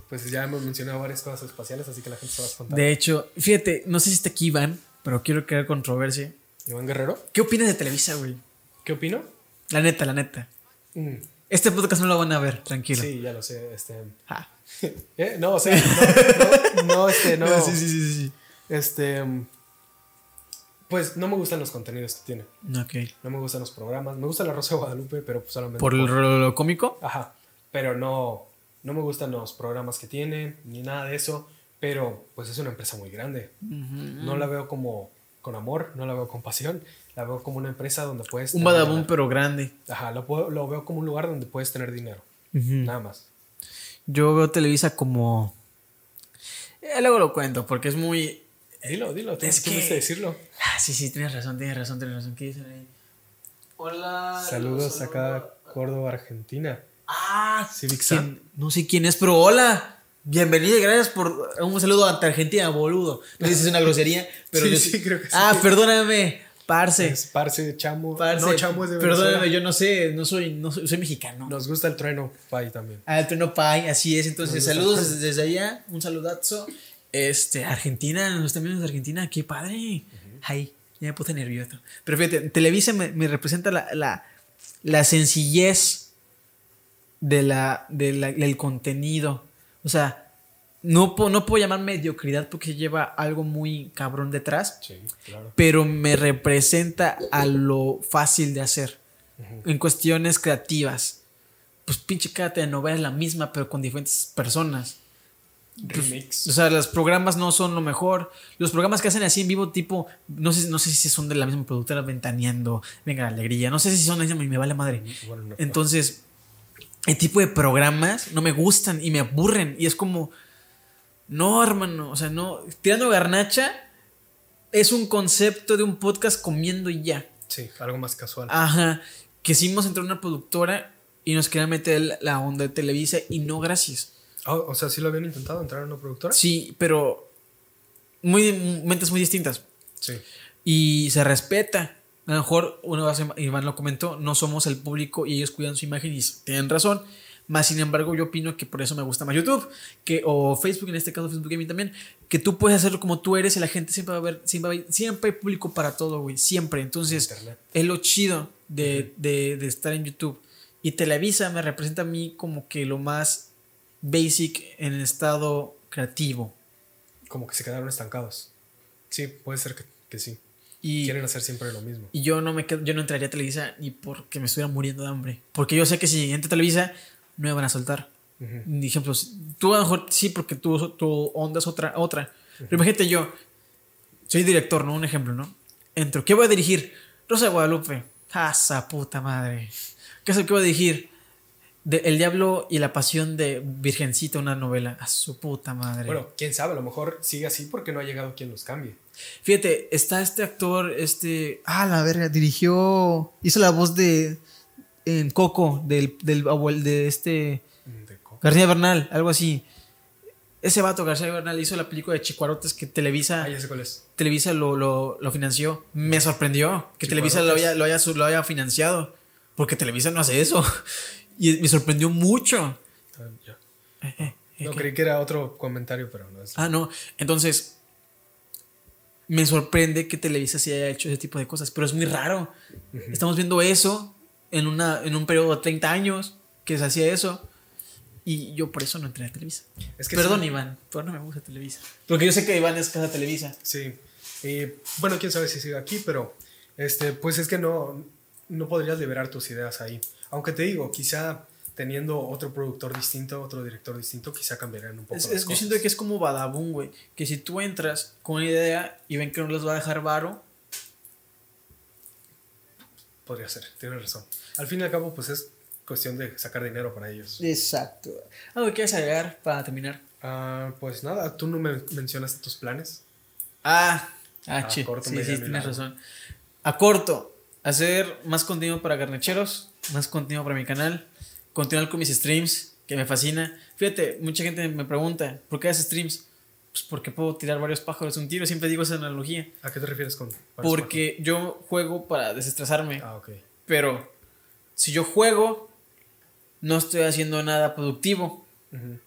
Pues ya hemos mencionado varias cosas espaciales, así que la gente se va a contar. De hecho, fíjate, no sé si está aquí Iván, pero quiero crear controversia. Iván Guerrero, ¿Qué opinas de Televisa, güey? ¿qué opino? La neta, la neta. Mm, Este podcast no lo van a ver, tranquilo. sí, ya lo sé. Este, Ah. ¿eh? No, o sea, no, no, no, este, no. sí, sí, sí, sí. Este. Pues no me gustan los contenidos que tiene. Ok. No me gustan los programas. Me gusta la Rosa de Guadalupe, pero pues solamente. ¿Por lo, lo cómico? Ajá. Pero no, no me gustan los programas que tiene, ni nada de eso. Pero pues es una empresa muy grande. No la veo como con amor, no la veo con pasión. La veo como una empresa donde puedes. Un tener- badabun, pero grande. Ajá, lo, puedo- lo veo como un lugar donde puedes tener dinero. Nada más. Yo veo Televisa como. Eh, luego lo cuento, porque es muy. Dilo, dilo. Es Es que- decirlo. Ah, sí, sí, tienes razón, tienes razón, tienes razón. ¿Qué dicen ahí? Hola. Saludos acá, Córdoba, Argentina. Ah, Civic. No sé quién es, pero hola. Bienvenido y gracias por un saludo ante Argentina, boludo. No sé si es una grosería, pero Sí, yo sí, creo que sí. Ah, perdóname, parce. Es Parce, Chamo. parce. No, Chamo es de Perdóname, Venezuela. yo no sé, no soy, no soy, soy mexicano. Nos gusta el trueno, Pai también. Ah, el Treno Pai, así es. Entonces, saludos desde, desde allá, un saludazo. Este, Argentina, nos están viendo de Argentina, qué padre. Ay, ya me puse nervioso. Pero fíjate, Televisa me, me representa la, la, la sencillez de la, de la- del contenido. O sea, no, puedo- no puedo llamar mediocridad porque lleva algo muy cabrón detrás, Sí, claro. pero me representa a lo fácil de hacer en cuestiones creativas. Pues pinche cada telenovela es la misma, pero con diferentes personas. Remix. O sea, los programas no son lo mejor. Los programas que hacen así en vivo, tipo, no sé, no sé si son de la misma productora, Ventaneando, Venga la Alegría, no sé si son de la misma y me vale madre. Bueno, no. Entonces, el tipo de programas no me gustan y me aburren. Y es como, no, hermano, o sea, no. Tirando garnacha es un concepto de un podcast comiendo y ya. Sí, algo más casual. Ajá. Quisimos entrar a una productora y nos querían meter la onda de Televisa y no, gracias. Ah, o sea, sí lo habían intentado entrar en una productora. Sí, pero muy mentes muy distintas. Sí. Y se respeta. A lo mejor, una vez Iván lo comentó, no somos el público y ellos cuidan su imagen y tienen razón. Más sin embargo, yo opino que por eso me gusta más YouTube que, o Facebook, en este caso Facebook Gaming también, que tú puedes hacerlo como tú eres y la gente siempre va a ver, siempre, va a- siempre hay público para todo, güey, siempre. Entonces, Internet. es lo chido de, de- de estar en YouTube. Y Televisa me representa a mí como que lo más basic en el estado creativo. Como que se quedaron estancados. Sí, puede ser que, que sí. Y, Quieren hacer siempre lo mismo. y yo no me quedo- yo no entraría a Televisa ni porque me estuviera muriendo de hambre. Porque yo sé que si entro a Televisa, no me van a soltar. Si- tú a lo mejor sí, porque tu, tu onda es otra, otra. Pero imagínate yo, soy director, ¿no? Un ejemplo, ¿no? Entro, ¿qué voy a dirigir? Rosa de Guadalupe. ¡Asa puta madre! ¿Qué es lo que voy a dirigir? De El Diablo y la Pasión de Virgencita, una novela. A su puta madre. Bueno, quién sabe, a lo mejor sigue así porque no ha llegado quien los cambie. Fíjate, está este actor, este. Ah, la verga, dirigió. Hizo la voz de. En Coco, del, del abuelo, de este. De García Bernal, algo así. Ese vato, García Bernal, hizo la película de Chicuarotes que Televisa, Ah, ya sé cuál es. Televisa lo, lo, lo financió. Me sorprendió que Televisa lo haya, lo, haya, lo haya financiado. Porque Televisa no hace eso. Y me sorprendió mucho. Eh, eh, eh, No, ¿qué? creí que era otro comentario, pero no es. Ah, no. Entonces, me sorprende que Televisa se haya hecho ese tipo de cosas, pero es muy raro. Estamos viendo eso en, una, en un periodo de 30 años que se hacía eso. Y yo por eso no entré a Televisa. Es que Perdón, sí. Iván, pero no me gusta Televisa. Porque yo sé que Iván es casa Televisa. Sí. Y, bueno, quién sabe si sigue aquí, pero este, pues es que no, no podrías liberar tus ideas ahí. Aunque te digo, quizá teniendo otro productor distinto, otro director distinto, quizá cambiarían un poco. Es- las es- yo siento que es como Badabun, güey. Que si tú entras con una idea y ven que no les va a dejar varo, Podría ser, tienes razón. Al fin y al cabo, pues es cuestión de sacar dinero para ellos. Exacto. ¿Algo que quieres agregar para terminar? Ah, pues nada, tú no me mencionaste tus planes. Ah, ah, A che, corto, sí, tienes razón. A corto, hacer más contenido para garnacheros, más contenido para mi canal, continuar con mis streams, que me fascina. Fíjate, mucha gente me pregunta, ¿por qué haces streams? Pues porque puedo tirar varios pájaros un tiro, siempre digo esa analogía. ¿A qué te refieres con? Porque yo juego para desestresarme? Ah, ok. pero si yo juego, no estoy haciendo nada productivo.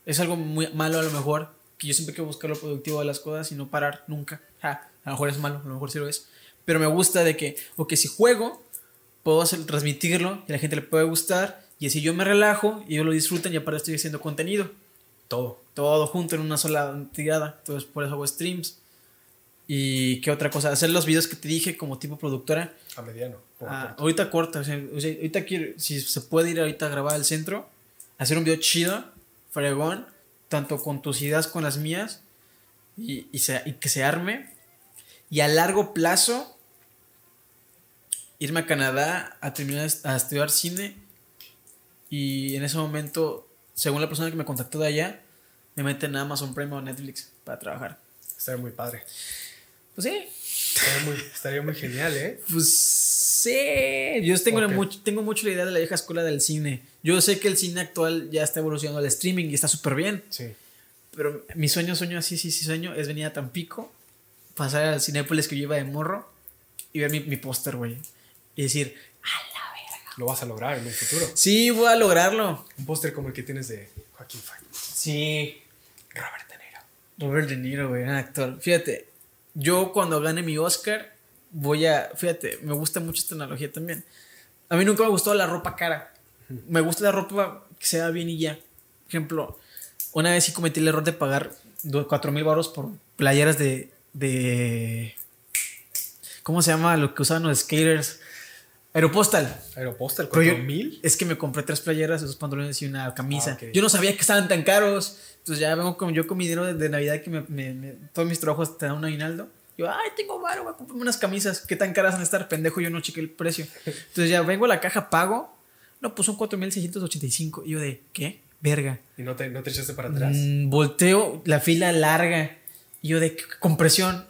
Es algo muy malo a lo mejor, que yo siempre quiero buscar lo productivo de las cosas y no parar nunca. Ja, a lo mejor es malo, a lo mejor sí lo es. Pero me gusta de que, o que si juego, puedo hacer- transmitirlo y a la gente le puede gustar. Y así yo me relajo y ellos lo disfrutan y aparte estoy haciendo contenido. Todo. Todo junto en una sola tirada. Entonces por eso hago streams. Y qué otra cosa, hacer los videos que te dije como tipo productora. A mediano. a Ah, corto. ahorita corta, o sea, ahorita quiero, si se puede ir ahorita a grabar al centro, hacer un video chido, fregón, tanto con tus ideas con las mías, y, y, se- y que se arme. Y a largo plazo, irme a Canadá a terminar a estudiar cine. Y en ese momento, según la persona que me contactó de allá, me meten a Amazon Prime o Netflix para trabajar. Estaría muy padre. Pues sí, Estaría muy, estaría muy genial, ¿eh? Pues sí, yo tengo, mucho, tengo mucho la idea de la vieja escuela del cine. Yo sé que el cine actual ya está evolucionando al streaming y está súper bien. Sí. Pero mi sueño, sueño así, sí, sí, sueño es venir a Tampico, pasar al Cinépolis que yo iba de morro y ver mi, mi póster, güey. Y decir, Lo vas a lograr en un futuro. sí, voy a lograrlo. Un póster como el que tienes de Joaquín Phoenix. Sí. Robert De Niro. Robert De Niro, güey, gran actor. Fíjate, yo cuando gane mi Oscar, voy a. Fíjate, me gusta mucho esta analogía también. A mí nunca me gustó la ropa cara. Me gusta la ropa que sea bien y ya. Por ejemplo, una vez sí cometí el error de pagar 4 mil baros por playeras de, de. ¿Cómo se llama lo que usaban los skaters? Aeropostal. Aeropostal, yo- 4000. Es que me compré tres playeras, dos pantalones y una camisa. Ah. Yo no sabía que estaban tan caros. Entonces ya vengo con, yo con mi dinero de, de Navidad que me, me- me- todos mis trabajos te dan un aguinaldo. Yo, ay, tengo varo, voy a comprarme unas camisas. ¿Qué tan caras van a estar? Pendejo, yo no chequé el precio. Entonces ya vengo a la caja, pago. No, pues son 4.685. Y yo de, ¿qué? Verga. Y no te, no te echaste para atrás. Mm, volteo, la fila larga. Y yo de, ¿qué- compresión.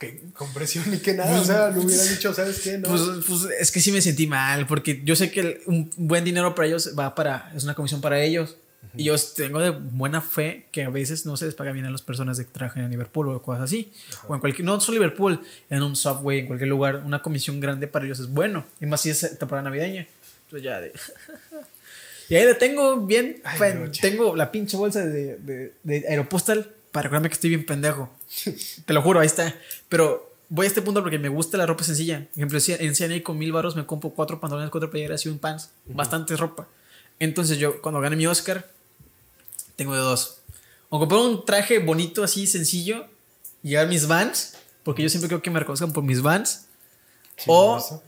Que compresión ni que nada. O sea, no hubiera dicho, ¿sabes qué? No. Pues, pues, es que sí me sentí mal, porque yo sé que el- un buen dinero para ellos va para, es una comisión para ellos. Y yo tengo de buena fe que a veces no se les paga bien a las personas que trabajan en Liverpool o cosas así. O en cualquier, no solo Liverpool, en un subway, en cualquier lugar, una comisión grande para ellos es bueno. Y más si es temporada navideña. Entonces ya de... y ahí la tengo bien, Ay, tengo la pinche bolsa de, de, de Aeropostal para recordarme que estoy bien pendejo. Te lo juro, ahí está. Pero voy a este punto porque me gusta la ropa sencilla. Por ejemplo, en CNA con mil baros me compro cuatro pantalones, cuatro playeras y un pants. Bastante ropa. Entonces yo, cuando gane mi Oscar, tengo de dos. O comprar un traje bonito, así, sencillo, y llevar mis Vans, porque yo siempre creo que me reconozcan por mis Vans. Sí, o-.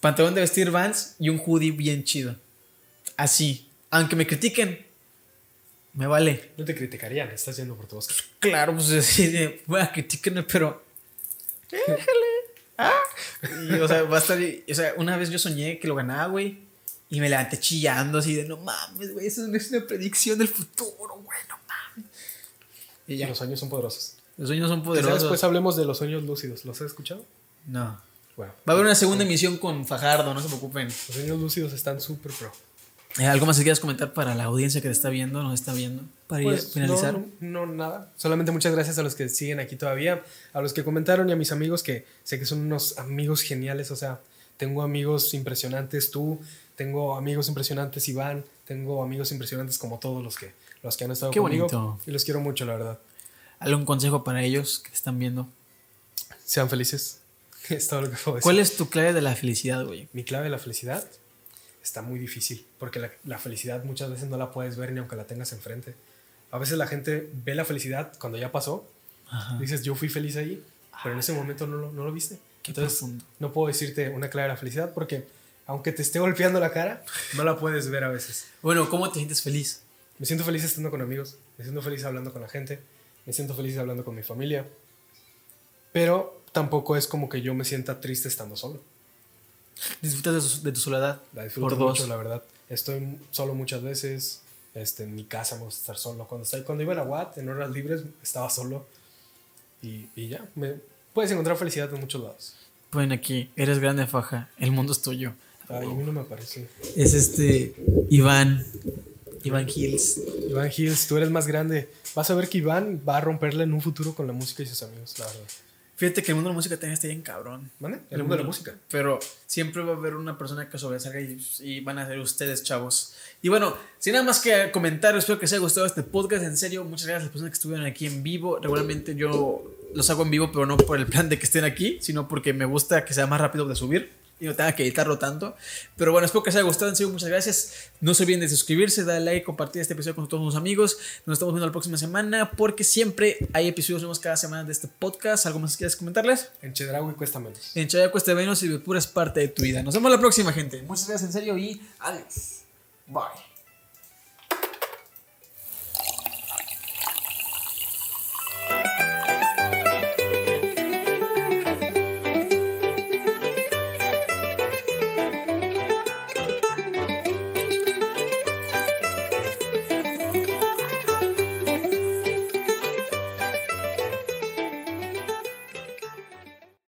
Pantalón de vestir Vans y un hoodie bien chido. Así. Aunque me critiquen, me vale. No te criticarían, estás yendo por tu Oscar. Claro, pues así de, bueno, critíquenme, pero. Déjale. Ah. Y, o sea, va a estar. O sea, una vez yo soñé que lo ganaba, güey. Y me levanté chillando así de, no mames, güey, eso no es una predicción del futuro, güey, no mames. Y ya. Los sueños son poderosos. Los sueños son poderosos. después hablemos de los sueños lúcidos. ¿Los has escuchado? No. Bueno. Va a haber una segunda emisión con Fajardo, no se preocupen. Los sueños lúcidos están súper pro. Eh, ¿Algo más que quieras comentar para la audiencia que te está viendo, nos está viendo? Para ir a Pues, finalizar. No, no, no, nada. Solamente muchas gracias a los que siguen aquí todavía, a los que comentaron y a mis amigos que sé que son unos amigos geniales. O sea, tengo amigos impresionantes tú, tengo amigos impresionantes Iván, tengo amigos impresionantes como todos los que, los que han estado Qué conmigo. bonito. Y los quiero mucho, la verdad. ¿Algún consejo para ellos que te están viendo? Sean felices. Es todo lo que puedo decir. ¿Cuál es tu clave de la felicidad, güey? Mi clave de la felicidad está muy difícil, porque la, la felicidad muchas veces no la puedes ver ni aunque la tengas enfrente. A veces la gente ve la felicidad cuando ya pasó, Ajá. dices yo fui feliz ahí, pero en ese momento no lo, no lo viste. Qué Entonces profundo. no puedo decirte una clave de la felicidad porque aunque te esté golpeando la cara, no la puedes ver a veces. Bueno, ¿cómo te sientes feliz? Me siento feliz estando con amigos, me siento feliz hablando con la gente, me siento feliz hablando con mi familia, pero tampoco es como que yo me sienta triste estando solo. ¿Disfrutas de, su- de tu soledad? La disfruto Por dos. mucho, la verdad. Estoy solo muchas veces. Este, en mi casa me gusta estar solo. Cuando, estoy, cuando iba a la UAT, en horas libres, estaba solo. Y, y ya, me, puedes encontrar felicidad en muchos lados. Ponen aquí, eres grande faja, el mundo es tuyo. Ay, a mí no me aparece. Es este Iván, Iván Hills. Iván Hills, tú eres más grande. Vas a ver que Iván va a romperla en un futuro con la música y sus amigos, la verdad. Fíjate que el mundo de la música también está bien cabrón. ¿Vale? El mundo de la música. Pero siempre va a haber una persona que sobresalga y, y van a ser ustedes, chavos. Y bueno, sin nada más que comentar, espero que les haya gustado este podcast. En serio, muchas gracias a las personas que estuvieron aquí en vivo. Regularmente yo los hago en vivo, pero no por el plan de que estén aquí, sino porque me gusta que sea más rápido de subir. Y no tenga que editarlo tanto. Pero bueno, espero que os haya gustado. En serio, muchas gracias. No se olviden de suscribirse, darle like, compartir este episodio con todos sus amigos. Nos estamos viendo la próxima semana porque siempre hay episodios nuevos cada semana de este podcast. ¿Algo más que quieras comentarles? En Chedraui cuesta menos. En Chaya Cuesta Menos y de pura es parte de tu vida. Nos vemos la próxima, gente. Muchas gracias, en serio, y adiós. Bye.